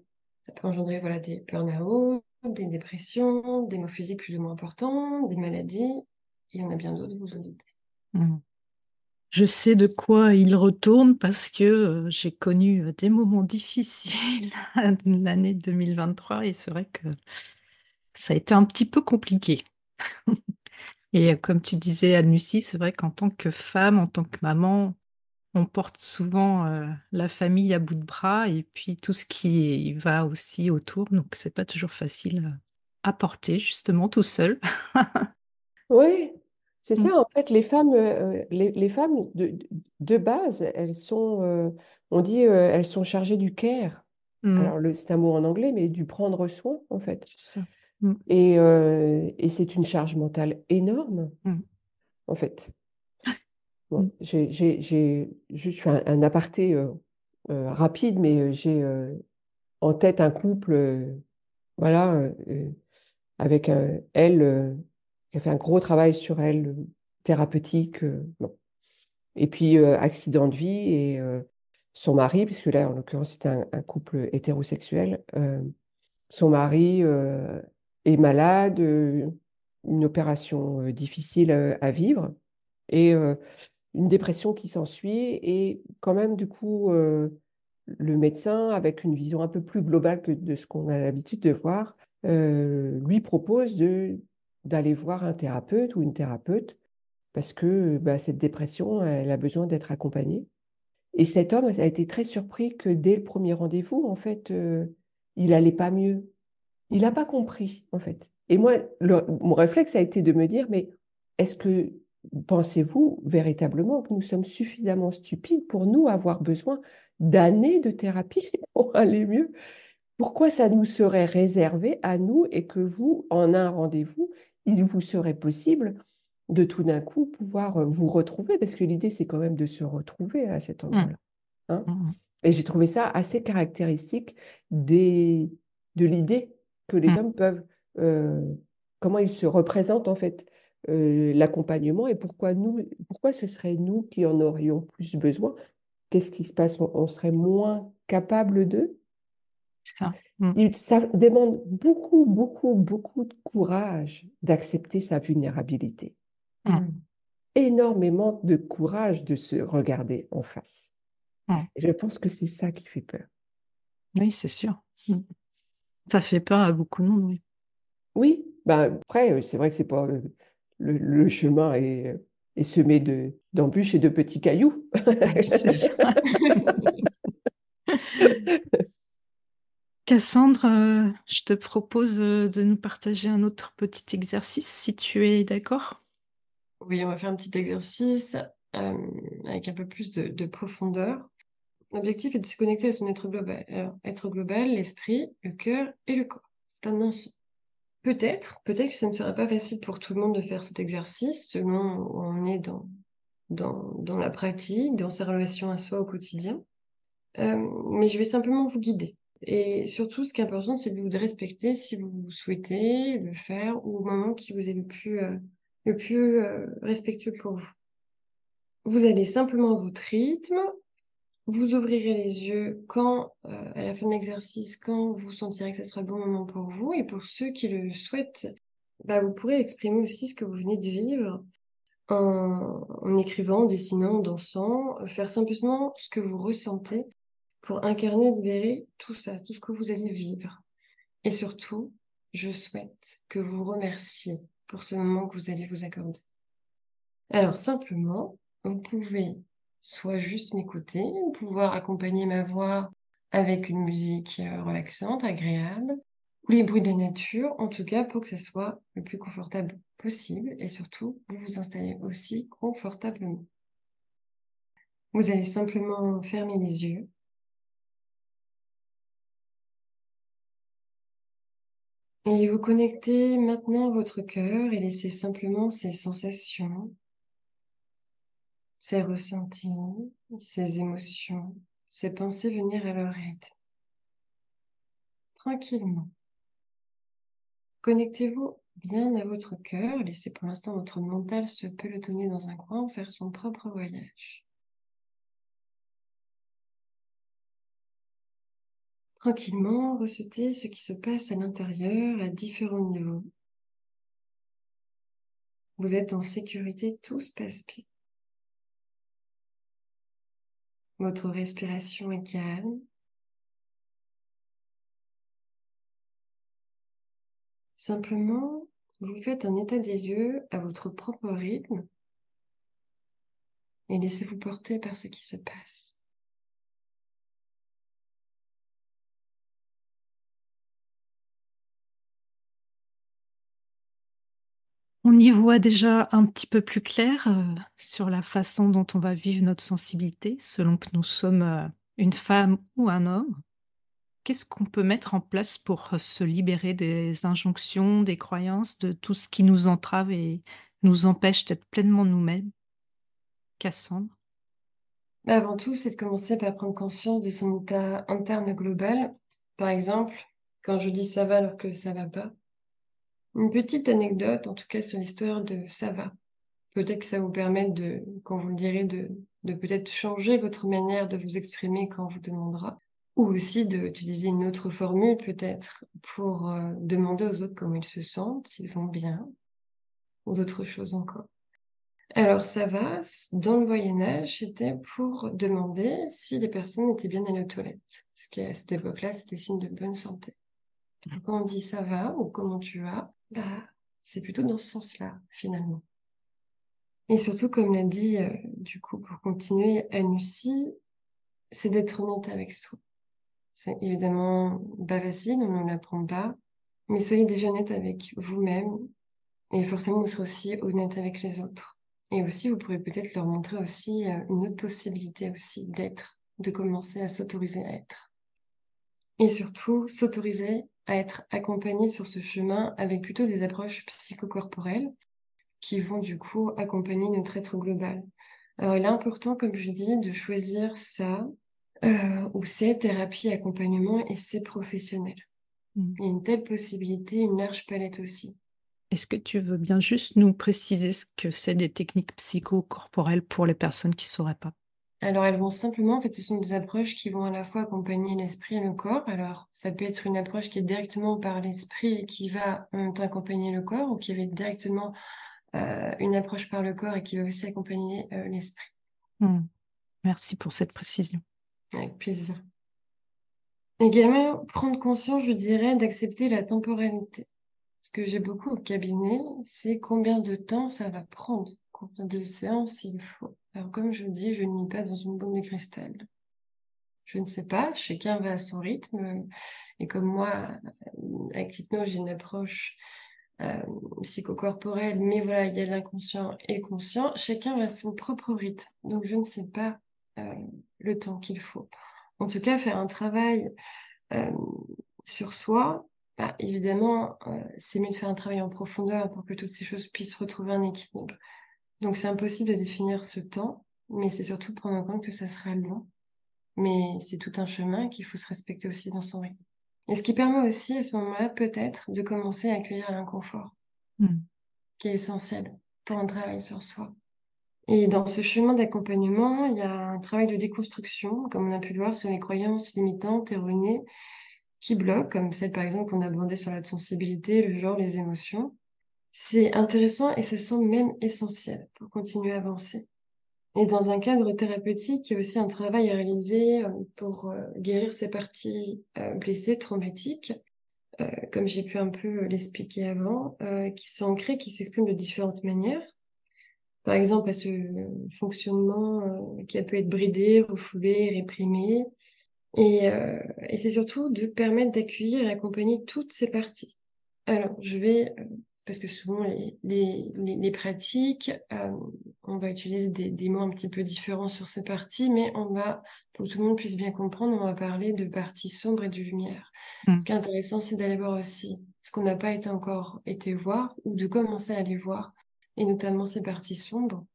Ça peut engendrer voilà, des burn-out, des dépressions, des maux physiques plus ou moins importants, des maladies, il y en a bien d'autres, vous en doutez.
Mm. Je sais de quoi il retourne parce que euh, j'ai connu euh, des moments difficiles l'année 2023 et c'est vrai que ça a été un petit peu compliqué. Et euh, comme tu disais, Anne-Lucie, c'est vrai qu'en tant que femme, en tant que maman, on porte souvent euh, la famille à bout de bras et puis tout ce qui va aussi autour. Donc, c'est pas toujours facile euh, à porter, justement, tout seul.
Oui, c'est
Mm.
ça. En fait, les femmes, euh, les, les femmes de, de base, elles sont, euh, on dit, elles sont chargées du care.
Mm.
Alors, le- c'est un mot en anglais, mais du prendre soin, en fait.
C'est ça. Mm.
Et, et c'est une charge mentale énorme,
Mm.
en fait. J'ai, j'ai, juste fait un, un aparté euh, euh, rapide, mais euh, j'ai en tête un couple, voilà, avec un- elle, qui a fait un gros travail sur elle, thérapeutique. Et puis, accident de vie et son mari, puisque là, en l'occurrence, c'était un, couple hétérosexuel, son mari est malade, une opération difficile à vivre et une dépression qui s'ensuit. Et quand même, du coup, euh, le médecin, avec une vision un peu plus globale que de ce qu'on a l'habitude de voir, euh, lui propose de, d'aller voir un thérapeute ou une thérapeute parce que bah, cette dépression, elle a besoin d'être accompagnée. Et cet homme a été très surpris que dès le premier rendez-vous, en fait, euh, il allait pas mieux. Il n'a pas compris, en fait. Et moi, le- mon réflexe a été de me dire, mais est-ce que pensez-vous véritablement que nous sommes suffisamment stupides pour nous avoir besoin d'années de thérapie pour aller mieux? Pourquoi ça nous serait réservé à nous et que vous, en un rendez-vous, il vous serait possible de tout d'un coup pouvoir euh, vous retrouver? Parce que l'idée, c'est quand même de se retrouver à cet endroit-là. hein?
Mm.
Et j'ai trouvé ça assez caractéristique des, de l'idée que les
Mm.
hommes peuvent, euh, comment ils se représentent en fait euh, l'accompagnement et pourquoi nous, pourquoi ce serait nous qui en aurions plus besoin? Qu'est-ce qui se passe? On, serait moins capable d'eux?
Ça.
Mm. ça demande beaucoup, beaucoup, beaucoup de courage d'accepter sa vulnérabilité. Mm. Énormément de courage de se regarder en face. je pense que c'est ça qui fait peur.
Oui, c'est sûr. Ça fait peur à beaucoup de monde, oui.
Oui, ben, après, c'est vrai que c'est pas le, chemin est, est semé d'embûches et de petits cailloux. c'est ça.
Cassandre, euh, je te propose euh, de nous partager un autre petit exercice, si tu es d'accord.
Oui, on va faire un petit exercice euh, avec un peu plus de, profondeur. L'objectif est de se connecter à son être global. Alors, être global, l'esprit, le cœur et le corps. C'est un ensemble. Peut-être, peut-être que ça ne sera pas facile pour tout le monde de faire cet exercice selon où on est dans, dans, la pratique, dans sa relation à soi au quotidien. mais je vais simplement vous guider. Et surtout, ce qui est important, c'est de vous respecter si vous souhaitez le faire ou au moment qui vous est le plus, euh, le plus euh, respectueux pour vous. Vous allez simplement votre rythme, vous ouvrirez les yeux quand, euh, à la fin de l'exercice, quand vous sentirez que ce sera le bon moment pour vous. Et pour ceux qui le souhaitent, bah, vous pourrez exprimer aussi ce que vous venez de vivre en, écrivant, en dessinant, en dansant, faire simplement ce que vous ressentez pour incarner, libérer tout ça, tout ce que vous allez vivre. Et surtout, je souhaite que vous remerciez pour ce moment que vous allez vous accorder. Alors simplement, vous pouvez soit juste m'écouter, pouvoir accompagner ma voix avec une musique euh, relaxante, agréable, ou les bruits de la nature, en tout cas pour que ça soit le plus confortable possible et surtout vous vous installez aussi confortablement. Vous allez simplement fermer les yeux Et vous connectez maintenant votre cœur et laissez simplement ces sensations, ces ressentis, ces émotions, ces pensées venir à leur rythme. Tranquillement. Connectez-vous bien à votre cœur. Laissez pour l'instant votre mental se pelotonner dans un coin, faire son propre voyage. Tranquillement, ressentez ce qui se passe à l'intérieur à différents niveaux. Vous êtes en sécurité, tout se passe bien. Votre respiration est calme. Simplement, vous faites un état des lieux à votre propre rythme et laissez-vous porter par ce qui se passe.
On y voit déjà un petit peu plus clair euh, sur la façon dont on va vivre notre sensibilité, selon que nous sommes euh, une femme ou un homme. Qu'est-ce qu'on peut mettre en place pour euh, se libérer des injonctions, des croyances, de tout ce qui nous entrave et nous empêche d'être pleinement nous-mêmes? Cassandre?
Bah, Avant tout, c'est de commencer par prendre conscience de son état interne global. Par exemple, quand je dis ça va alors que ça va pas, une petite anecdote, en tout cas sur l'histoire de ça va. Peut-être que ça vous permet de, quand vous le direz, de, de peut-être changer votre manière de vous exprimer quand on vous demandera. Ou aussi d'utiliser une autre formule peut-être pour euh, demander aux autres comment ils se sentent, s'ils vont bien, ou d'autres choses encore. Alors ça va, dans le Moyen Âge, c'était pour demander si les personnes étaient bien à la toilette. Parce qu'à cette époque-là, c'était signe de bonne santé. Quand on dit ça va ou comment tu vas, bah, c'est plutôt dans ce sens-là, finalement. Et surtout, comme l'a dit, euh, du coup, pour continuer, Anussi, c'est d'être honnête avec soi. C'est évidemment pas facile, on ne l'apprend pas, mais soyez déjà honnête avec vous-même, et forcément, vous serez aussi honnête avec les autres. Et aussi, vous pourrez peut-être leur montrer aussi euh, une autre possibilité aussi d'être, de commencer à s'autoriser à être. Et surtout, s'autoriser à être accompagné sur ce chemin avec plutôt des approches psychocorporelles qui vont du coup accompagner notre être global. Alors il est important, comme je dis, de choisir ça euh, ou ces thérapies, accompagnement et ces professionnels. Mmh. Il y a une telle possibilité, une large palette aussi.
Est-ce que tu veux bien juste nous préciser ce que c'est des techniques psychocorporelles pour les personnes qui ne sauraient pas?
Alors, elles vont simplement, en fait, ce sont des approches qui vont à la fois accompagner l'esprit et le corps. Alors, ça peut être une approche qui est directement par l'esprit et qui va en même temps accompagner le corps, ou qui va être directement euh, une approche par le corps et qui va aussi accompagner euh, l'esprit.
Hmm. Merci pour cette précision.
Avec plaisir. Également, prendre conscience, je dirais, d'accepter la temporalité. Ce que j'ai beaucoup au cabinet, c'est combien de temps ça va prendre, combien de séances il faut. Alors, comme je dis, je ne lis pas dans une bombe de cristal. Je ne sais pas, chacun va à son rythme. Et comme moi, avec l'hypnose, j'ai une approche euh, psychocorporelle, mais voilà, il y a l'inconscient et le conscient. Chacun va à son propre rythme. Donc, je ne sais pas euh, le temps qu'il faut. En tout cas, faire un travail euh, sur soi, bah, évidemment, c'est mieux de faire un travail en profondeur pour que toutes ces choses puissent retrouver un équilibre. Donc, c'est impossible de définir ce temps, mais c'est surtout de prendre en compte que ça sera long. Mais c'est tout un chemin qu'il faut se respecter aussi dans son rythme. Et ce qui permet aussi, à ce moment-là, peut-être, de commencer à accueillir l'inconfort, hmm. qui est essentiel pour un travail sur soi. Et dans ce chemin d'accompagnement, il y a un travail de déconstruction, comme on a pu le voir sur les croyances limitantes, erronées, qui bloquent, comme celle par exemple qu'on a abordée sur la sensibilité, le genre, les émotions. C'est intéressant et ça semble même essentiel pour continuer à avancer. Et dans un cadre thérapeutique, il y a aussi un travail à réaliser euh, pour euh, guérir ces parties euh, blessées, traumatiques, comme j'ai pu un peu l'expliquer avant, qui sont ancrées, qui s'expriment de différentes manières par exemple, à ce fonctionnement qui a pu être bridé, refoulé, réprimé. Et, et c'est surtout de permettre d'accueillir et accompagner toutes ces parties. Alors, je vais, parce que souvent les, les, les, pratiques, on va utiliser des, des, mots un petit peu différents sur ces parties, mais on va, pour que tout le monde puisse bien comprendre, on va parler de parties sombres et de lumière. Mmh. Ce qui est intéressant, c'est d'aller voir aussi ce qu'on n'a pas été encore été voir ou de commencer à aller voir et notamment ces parties sombres.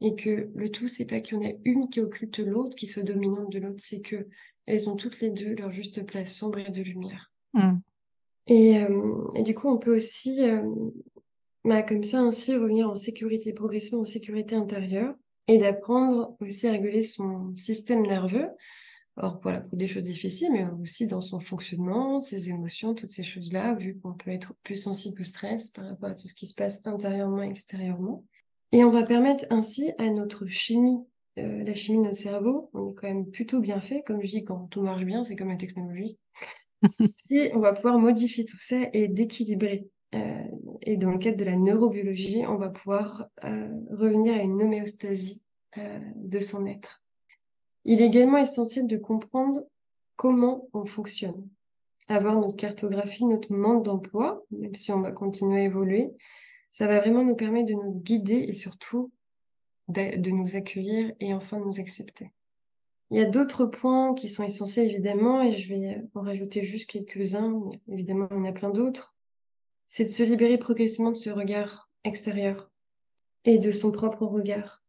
Et que le tout, c'est pas qu'il y en a une qui occulte l'autre, qui soit dominante de l'autre, c'est que elles ont toutes les deux leur juste place sombre et de lumière. Mm. Et, euh, et, du coup, on peut aussi, euh, bah, comme ça, ainsi revenir en sécurité, progresser en sécurité intérieure et d'apprendre aussi à réguler son système nerveux alors voilà, pour des choses difficiles, mais aussi dans son fonctionnement, ses émotions, toutes ces choses-là, vu qu'on peut être plus sensible au stress par rapport à tout ce qui se passe intérieurement et extérieurement. Et on va permettre ainsi à notre chimie, euh, la chimie de notre cerveau, on est quand même plutôt bien fait, comme je dis, quand tout marche bien, c'est comme la technologie. si on va pouvoir modifier tout ça et d'équilibrer. Euh, et dans le cadre de la neurobiologie, on va pouvoir euh, revenir à une homéostasie de son être. Il est également essentiel de comprendre comment on fonctionne. Avoir notre cartographie, notre monde d'emploi, même si on va continuer à évoluer, ça va vraiment nous permettre de nous guider et surtout de nous accueillir et enfin de nous accepter. Il y a d'autres points qui sont essentiels évidemment et je vais en rajouter juste quelques-uns. Évidemment, il y en a plein d'autres. C'est de se libérer progressivement de ce regard extérieur et de son propre regard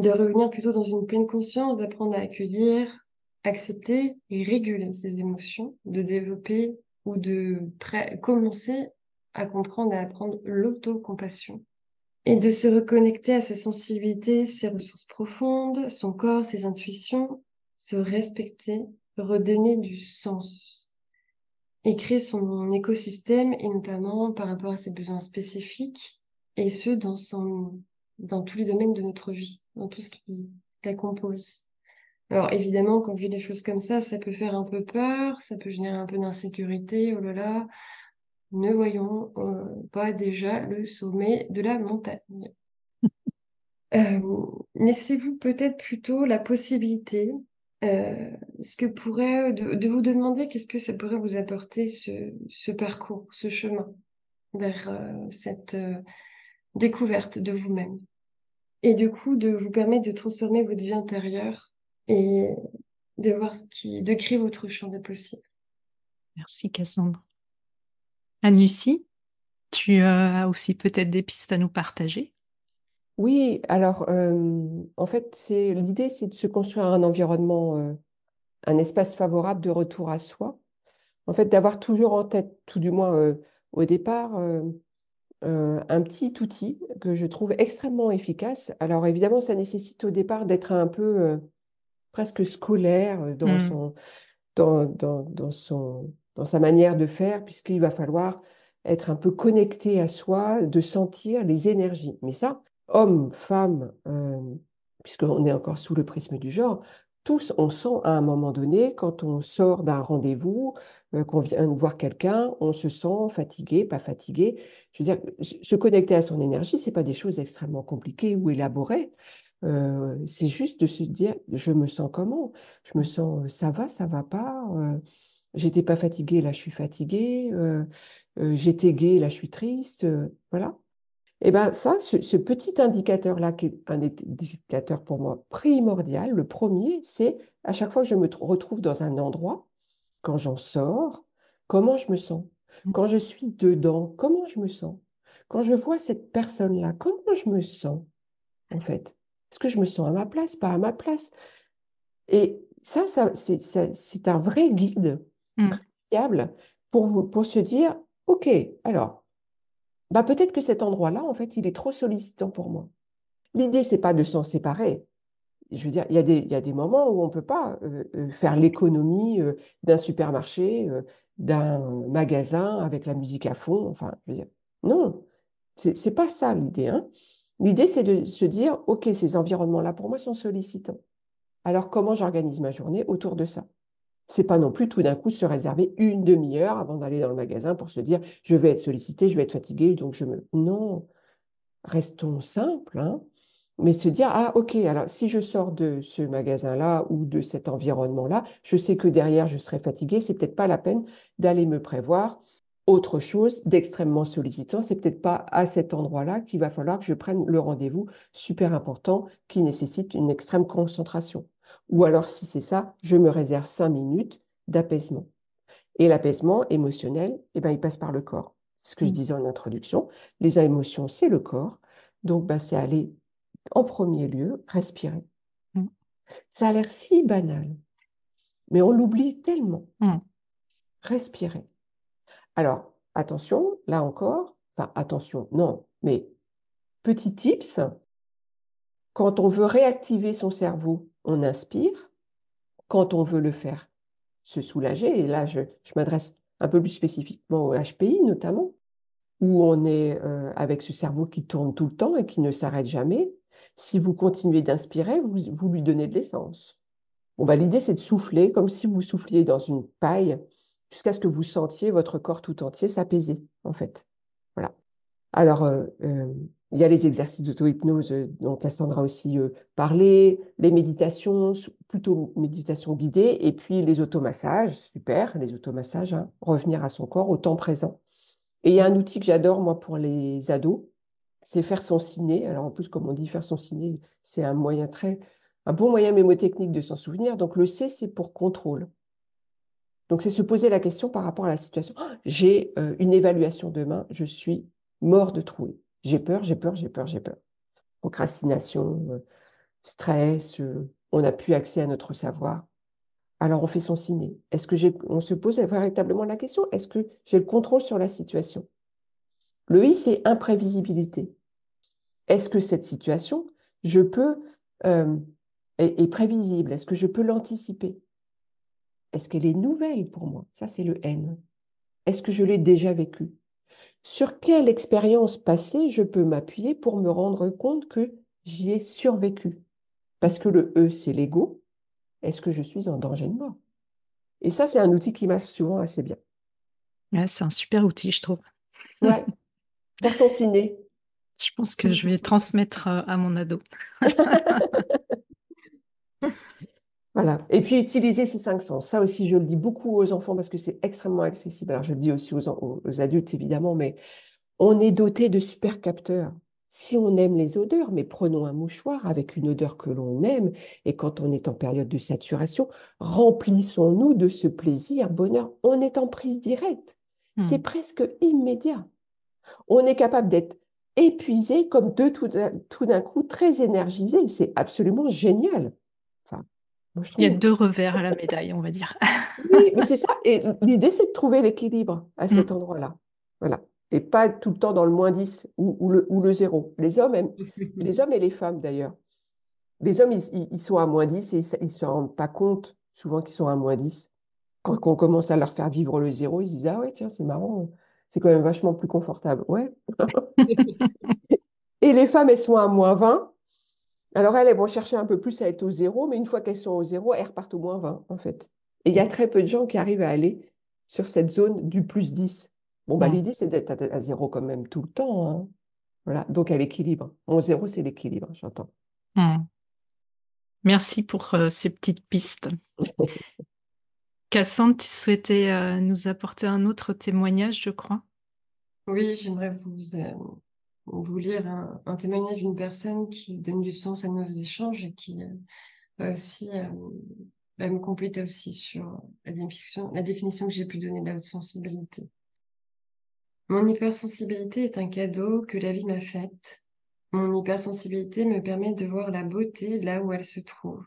de revenir plutôt dans une pleine conscience, d'apprendre à accueillir, accepter et réguler ses émotions, de développer ou de commencer à comprendre et à apprendre l'autocompassion et de se reconnecter à sa sensibilité, ses ressources profondes, son corps, ses intuitions, se respecter, redonner du sens et créer son écosystème et notamment par rapport à ses besoins spécifiques et ce dans son dans tous les domaines de notre vie, dans tout ce qui la compose. Alors évidemment, quand je dis des choses comme ça, ça peut faire un peu peur, ça peut générer un peu d'insécurité, oh là là, ne voyons euh, pas déjà le sommet de la montagne. euh, Laissez-vous peut-être plutôt la possibilité euh, ce que pourrait de, vous demander qu'est-ce que ça pourrait vous apporter ce, ce parcours, ce chemin vers euh, cette euh, découverte de vous-même. Et du coup, de vous permettre de transformer votre vie intérieure et de voir ce qui, de créer votre champ de possible.
Merci Cassandre. Anne-Lucie, tu as aussi peut-être des pistes à nous partager?
Oui, alors euh, en fait, c'est l'idée, c'est de se construire un environnement, euh, un espace favorable de retour à soi. En fait, d'avoir toujours en tête, tout du moins euh, au départ, un petit outil que je trouve extrêmement efficace. Alors évidemment, ça nécessite au départ d'être un peu, presque scolaire dans,
Mm.
son, dans, dans, dans son, dans sa manière de faire, puisqu'il va falloir être un peu connecté à soi, de sentir les énergies. Mais ça, homme, femme, euh, puisqu'on est encore sous le prisme du genre, tous, on sent à un moment donné, quand on sort d'un rendez-vous, euh, qu'on vient voir quelqu'un, on se sent fatigué, pas fatigué. Je veux dire, se connecter à son énergie, c'est pas des choses extrêmement compliquées ou élaborées. Euh, c'est juste de se dire, je me sens comment? Je me sens, euh, ça va, ça va pas? J'étais pas fatiguée, là je suis fatiguée. euh, euh, j'étais gaie, là je suis triste. euh, voilà. Et bien ça, ce, ce petit indicateur-là, qui est un indicateur pour moi primordial, le premier, c'est à chaque fois que je me tr- retrouve dans un endroit, quand j'en sors, comment je me sens? Quand je suis dedans, comment je me sens? Quand je vois cette personne-là, comment je me sens, en fait? Est-ce que je me sens à ma place, pas à ma place? Et ça- c'est un vrai guide
Mm.
fiable pour, se dire, OK, alors, bah peut-être que cet endroit-là, en fait, il est trop sollicitant pour moi. L'idée, c'est pas de s'en séparer. Je veux dire, il y a des, y a des moments où on ne peut pas euh, euh, faire l'économie euh, d'un supermarché, d'un magasin avec la musique à fond. Enfin, je veux dire, non, c'est pas ça l'idée. hein. L'idée, c'est de se dire, OK, ces environnements-là, pour moi, sont sollicitants. Alors, comment j'organise ma journée autour de ça? C'est pas non plus tout d'un coup se réserver une demi-heure avant d'aller dans le magasin pour se dire, je vais être sollicité, je vais être fatigué, donc je me... Non, restons simples, hein, mais se dire, ah ok, alors si je sors de ce magasin-là ou de cet environnement-là, je sais que derrière je serai fatigué, c'est peut-être pas la peine d'aller me prévoir autre chose d'extrêmement sollicitant. C'est peut-être pas à cet endroit-là qu'il va falloir que je prenne le rendez-vous super important qui nécessite une extrême concentration. Ou alors, si c'est ça, je me réserve cinq minutes d'apaisement. Et l'apaisement émotionnel, eh ben, il passe par le corps. C'est ce que je
Mm.
disais en introduction. Les émotions, c'est le corps. Donc, ben, c'est aller en premier lieu respirer.
Mm.
Ça a l'air si banal, mais on l'oublie tellement.
Mm.
Respirer. Alors, attention, là encore, enfin, attention, non, mais petit tips, quand on veut réactiver son cerveau, on inspire. Quand on veut le faire se soulager, et là, je, m'adresse un peu plus spécifiquement au HPI notamment, où on est euh, avec ce cerveau qui tourne tout le temps et qui ne s'arrête jamais. Si vous continuez d'inspirer, vous, vous lui donnez de l'essence. Bon, bah, l'idée, c'est de souffler comme si vous souffliez dans une paille jusqu'à ce que vous sentiez votre corps tout entier s'apaiser, en fait. Voilà. Alors, euh, euh, il y a les exercices d'auto-hypnose euh, dont Cassandra a aussi euh, parlé, les méditations, plutôt méditation guidée, et puis les automassages, super, les automassages, hein, revenir à son corps au temps présent. Et il y a un outil que j'adore, moi, pour les ados, c'est faire son ciné. Alors, en plus, comme on dit, faire son ciné, c'est un moyen très, un bon moyen mémotechnique de s'en souvenir. Donc, le C, c'est pour contrôle. Donc, c'est se poser la question par rapport à la situation. Ah, j'ai euh, une évaluation demain, je suis mort de trouille. J'ai peur, j'ai peur, j'ai peur, j'ai peur. Procrastination, euh, stress, euh, on n'a plus accès à notre savoir. Alors, on fait son ciné. Est-ce que j'ai, on se pose véritablement la question, est-ce que j'ai le contrôle sur la situation? Le I, c'est imprévisibilité. Est-ce que cette situation, je peux, euh, est, est prévisible? Est-ce que je peux l'anticiper? Est-ce qu'elle est nouvelle pour moi? Ça, c'est le N. Est-ce que je l'ai déjà vécue? Sur quelle expérience passée je peux m'appuyer pour me rendre compte que j'y ai survécu? Parce que le E, c'est l'ego. Est-ce que je suis en danger de mort? Et ça, c'est un outil qui marche souvent assez bien.
Ouais, c'est un super outil, je trouve.
Ouais. Faire son ciné.
Je pense que je vais transmettre euh, à mon ado.
Voilà. Et puis utiliser ces cinq sens. Ça aussi, je le dis beaucoup aux enfants parce que c'est extrêmement accessible. Alors, je le dis aussi aux, adultes, évidemment, mais on est doté de super capteurs. Si on aime les odeurs, mais prenons un mouchoir avec une odeur que l'on aime, et quand on est en période de saturation, remplissons-nous de ce plaisir, bonheur. On est en prise directe. C'est
Hmm.
presque immédiat. On est capable d'être épuisé comme deux tout tout d'un coup très énergisé. C'est absolument génial. Enfin, moi, je
Il y a deux revers à la médaille, on va dire.
Oui, mais c'est ça. Et l'idée, c'est de trouver l'équilibre à cet
Mm.
endroit-là. Voilà. Et pas tout le temps dans le moins 10 ou, ou le, ou le zéro. Les hommes, aiment- les hommes et les femmes, d'ailleurs. Les hommes, ils, sont à moins 10 et ils ne se rendent pas compte souvent qu'ils sont à moins 10. Quand on commence à leur faire vivre le zéro, ils se disent Ah ouais, tiens, c'est marrant, c'est quand même vachement plus confortable. Ouais. et les femmes, elles sont à moins 20. Alors elles, elles vont chercher un peu plus à être au zéro, mais une fois qu'elles sont au zéro, elles repartent au moins 20, en fait. Et il y a très peu de gens qui arrivent à aller sur cette zone du plus 10. Bon, bah, l'idée, c'est d'être à, zéro quand même tout le temps. Hein. Voilà, donc à l'équilibre. Mon zéro, c'est l'équilibre, j'entends. Hmm.
Merci pour euh, ces petites pistes. Cassandre, tu souhaitais euh, nous apporter un autre témoignage, je crois?
Oui, j'aimerais vous, euh, vous lire un, témoignage d'une personne qui donne du sens à nos échanges et qui va aussi va me compléter aussi sur la définition, la définition que j'ai pu donner de la haute sensibilité. Mon hypersensibilité est un cadeau que la vie m'a fait. Mon hypersensibilité me permet de voir la beauté là où elle se trouve.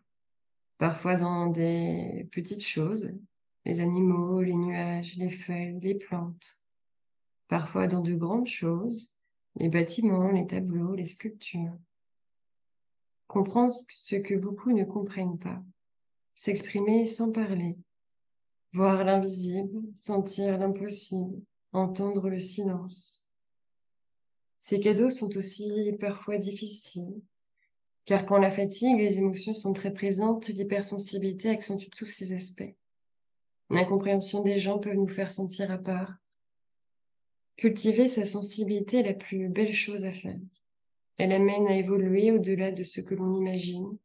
Parfois dans des petites choses, les animaux, les nuages, les feuilles, les plantes. Parfois dans de grandes choses, les bâtiments, les tableaux, les sculptures. Comprendre ce que beaucoup ne comprennent pas. S'exprimer sans parler. Voir l'invisible, sentir l'impossible, entendre le silence. Ces cadeaux sont aussi parfois difficiles, car quand la fatigue, les émotions sont très présentes, l'hypersensibilité accentue tous ces aspects. L'incompréhension des gens peut nous faire sentir à part. Cultiver sa sensibilité est la plus belle chose à faire. Elle amène à évoluer au-delà de ce que l'on imagine.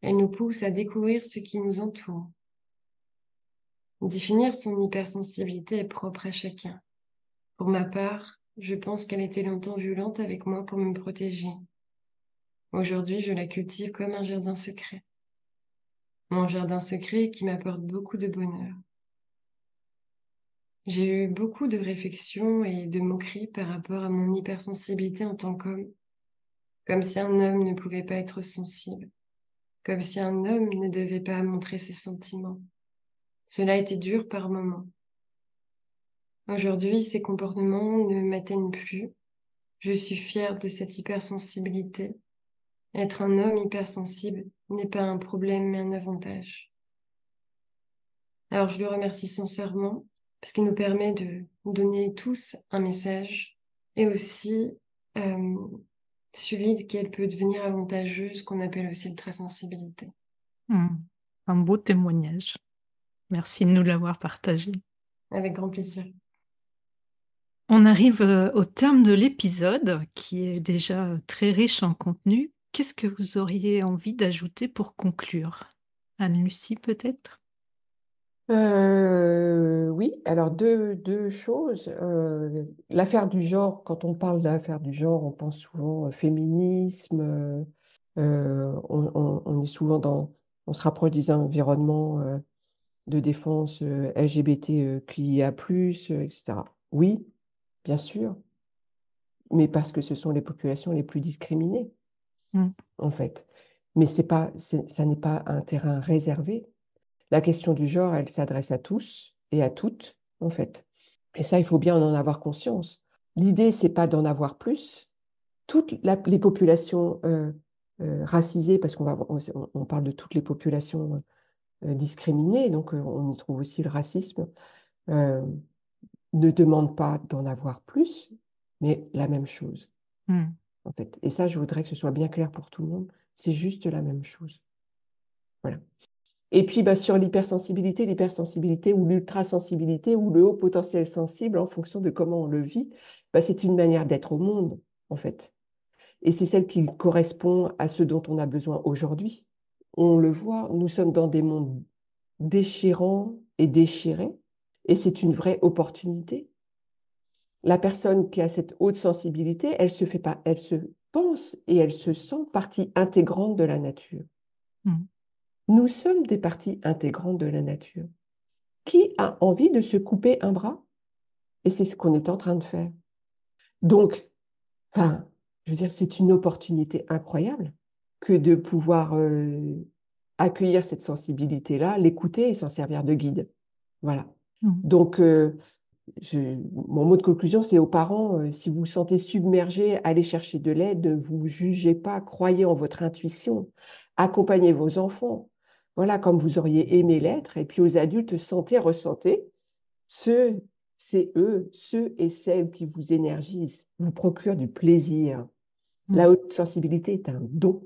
Elle nous pousse à découvrir ce qui nous entoure. Définir son hypersensibilité est propre à chacun. Pour ma part, je pense qu'elle était longtemps violente avec moi pour me protéger. Aujourd'hui, je la cultive comme un jardin secret. Mon jardin secret qui m'apporte beaucoup de bonheur. J'ai eu beaucoup de réflexions et de moqueries par rapport à mon hypersensibilité en tant qu'homme, comme si un homme ne pouvait pas être sensible, comme si un homme ne devait pas montrer ses sentiments. Cela était dur par moments. Aujourd'hui, ces comportements ne m'atteignent plus. Je suis fière de cette hypersensibilité. Être un homme hypersensible n'est pas un problème mais un avantage. Alors je le remercie sincèrement parce qu'il nous permet de donner tous un message et aussi euh, celui qu'elle peut devenir avantageuse, qu'on appelle aussi le très sensibilité.
Hmm. Un beau témoignage. Merci de nous l'avoir partagé.
Avec grand plaisir.
On arrive euh, au terme de l'épisode qui est déjà très riche en contenu. Qu'est-ce que vous auriez envie d'ajouter pour conclure? Anne-Lucie peut-être?
Euh, oui, alors deux, deux choses. Euh, l'affaire du genre, quand on parle d'affaire du genre, on pense souvent féminisme, on, est souvent dans, on se rapproche des environnements de défense LGBTQIA+, etc. Oui, bien sûr, mais parce que ce sont les populations les plus discriminées, mmh. en fait. Mais c'est pas, ça n'est pas un terrain réservé. La question du genre, elle s'adresse à tous et à toutes, en fait. Et ça, il faut bien en avoir conscience. L'idée, c'est pas d'en avoir plus. Toutes les populations euh, euh, racisées, parce qu'on va, on, parle de toutes les populations euh, discriminées, donc on y trouve aussi le racisme ne demande pas d'en avoir plus, mais la même chose. Hmm. En fait. Et ça, je voudrais que ce soit bien clair pour tout le monde. C'est juste la même chose. Voilà. Et puis, bah, sur l'hypersensibilité, l'hypersensibilité ou l'ultrasensibilité ou le haut potentiel sensible, en fonction de comment on le vit, bah, c'est une manière d'être au monde, en fait. Et c'est celle qui correspond à ce dont on a besoin aujourd'hui. On le voit, nous sommes dans des mondes déchirants et déchirés. Et c'est une vraie opportunité. La personne qui a cette haute sensibilité, elle se fait pas, elle se pense et elle se sent partie intégrante de la nature. Mmh. Nous sommes des parties intégrantes de la nature. Qui a envie de se couper un bras? Et c'est ce qu'on est en train de faire. Donc, enfin, je veux dire, c'est une opportunité incroyable que de pouvoir euh, accueillir cette sensibilité-là, l'écouter et s'en servir de guide. Voilà. Mmh. Donc, euh, mon mot de conclusion, c'est aux parents, euh, si vous vous sentez submergé, allez chercher de l'aide, ne vous jugez pas, croyez en votre intuition, accompagnez vos enfants, voilà comme vous auriez aimé l'être, et puis aux adultes, sentez, ressentez, ceux, c'est eux, ceux et celles qui vous énergisent, vous procurent du plaisir.
Mm.
La haute sensibilité est un don,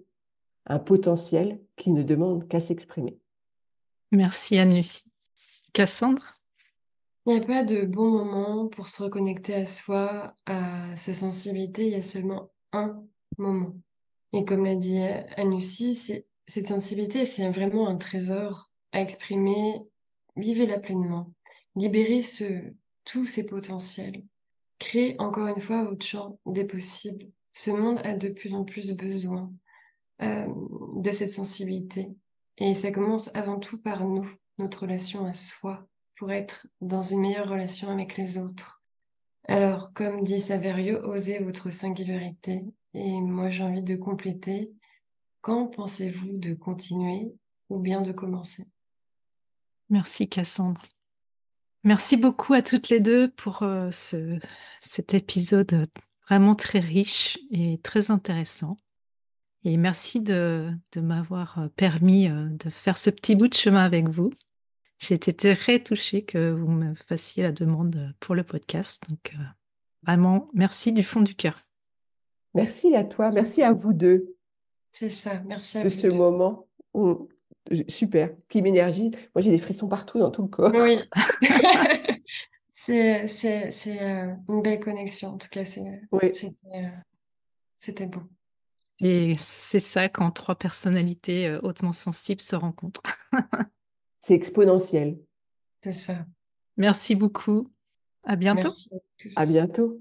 un potentiel qui ne demande qu'à s'exprimer.
Merci Anne-Lucie. Cassandre?
Il n'y a pas de bon moment pour se reconnecter à soi, à sa sensibilité. Il y a seulement un moment. Et comme l'a dit Anne-Lucie, c'est- cette sensibilité, c'est vraiment un trésor à exprimer. Vivez-la pleinement. Libérez ce, tous ces potentiels. Créez encore une fois votre champ des possibles. Ce monde a de plus en plus besoin euh, de cette sensibilité. Et ça commence avant tout par nous, notre relation à soi, pour être dans une meilleure relation avec les autres. Alors, comme dit Saverio, osez votre singularité. Et moi, j'ai envie de compléter. Quand pensez-vous de continuer ou bien de commencer?
Merci Cassandre. Merci beaucoup à toutes les deux pour euh, ce, cet épisode vraiment très riche et très intéressant. Et merci de, de m'avoir euh, permis euh, de faire ce petit bout de chemin avec vous. J'ai été très touchée que vous me fassiez la demande pour le podcast. Donc, euh, vraiment, merci du fond du cœur.
Merci à toi, merci à vous deux
C'est ça, merci à
de
vous
ce moment. Mm. Super, qui m'énergie. Moi, j'ai des frissons partout dans tout le corps.
Oui. C'est, c'est, c'est euh, une belle connexion. En tout cas, c'est,
Oui,
c'était, euh, c'était beau.
Et c'est ça quand trois personnalités euh, hautement sensibles se rencontrent.
c'est exponentiel.
C'est ça.
Merci beaucoup. À bientôt.
Merci à tous.
À bientôt.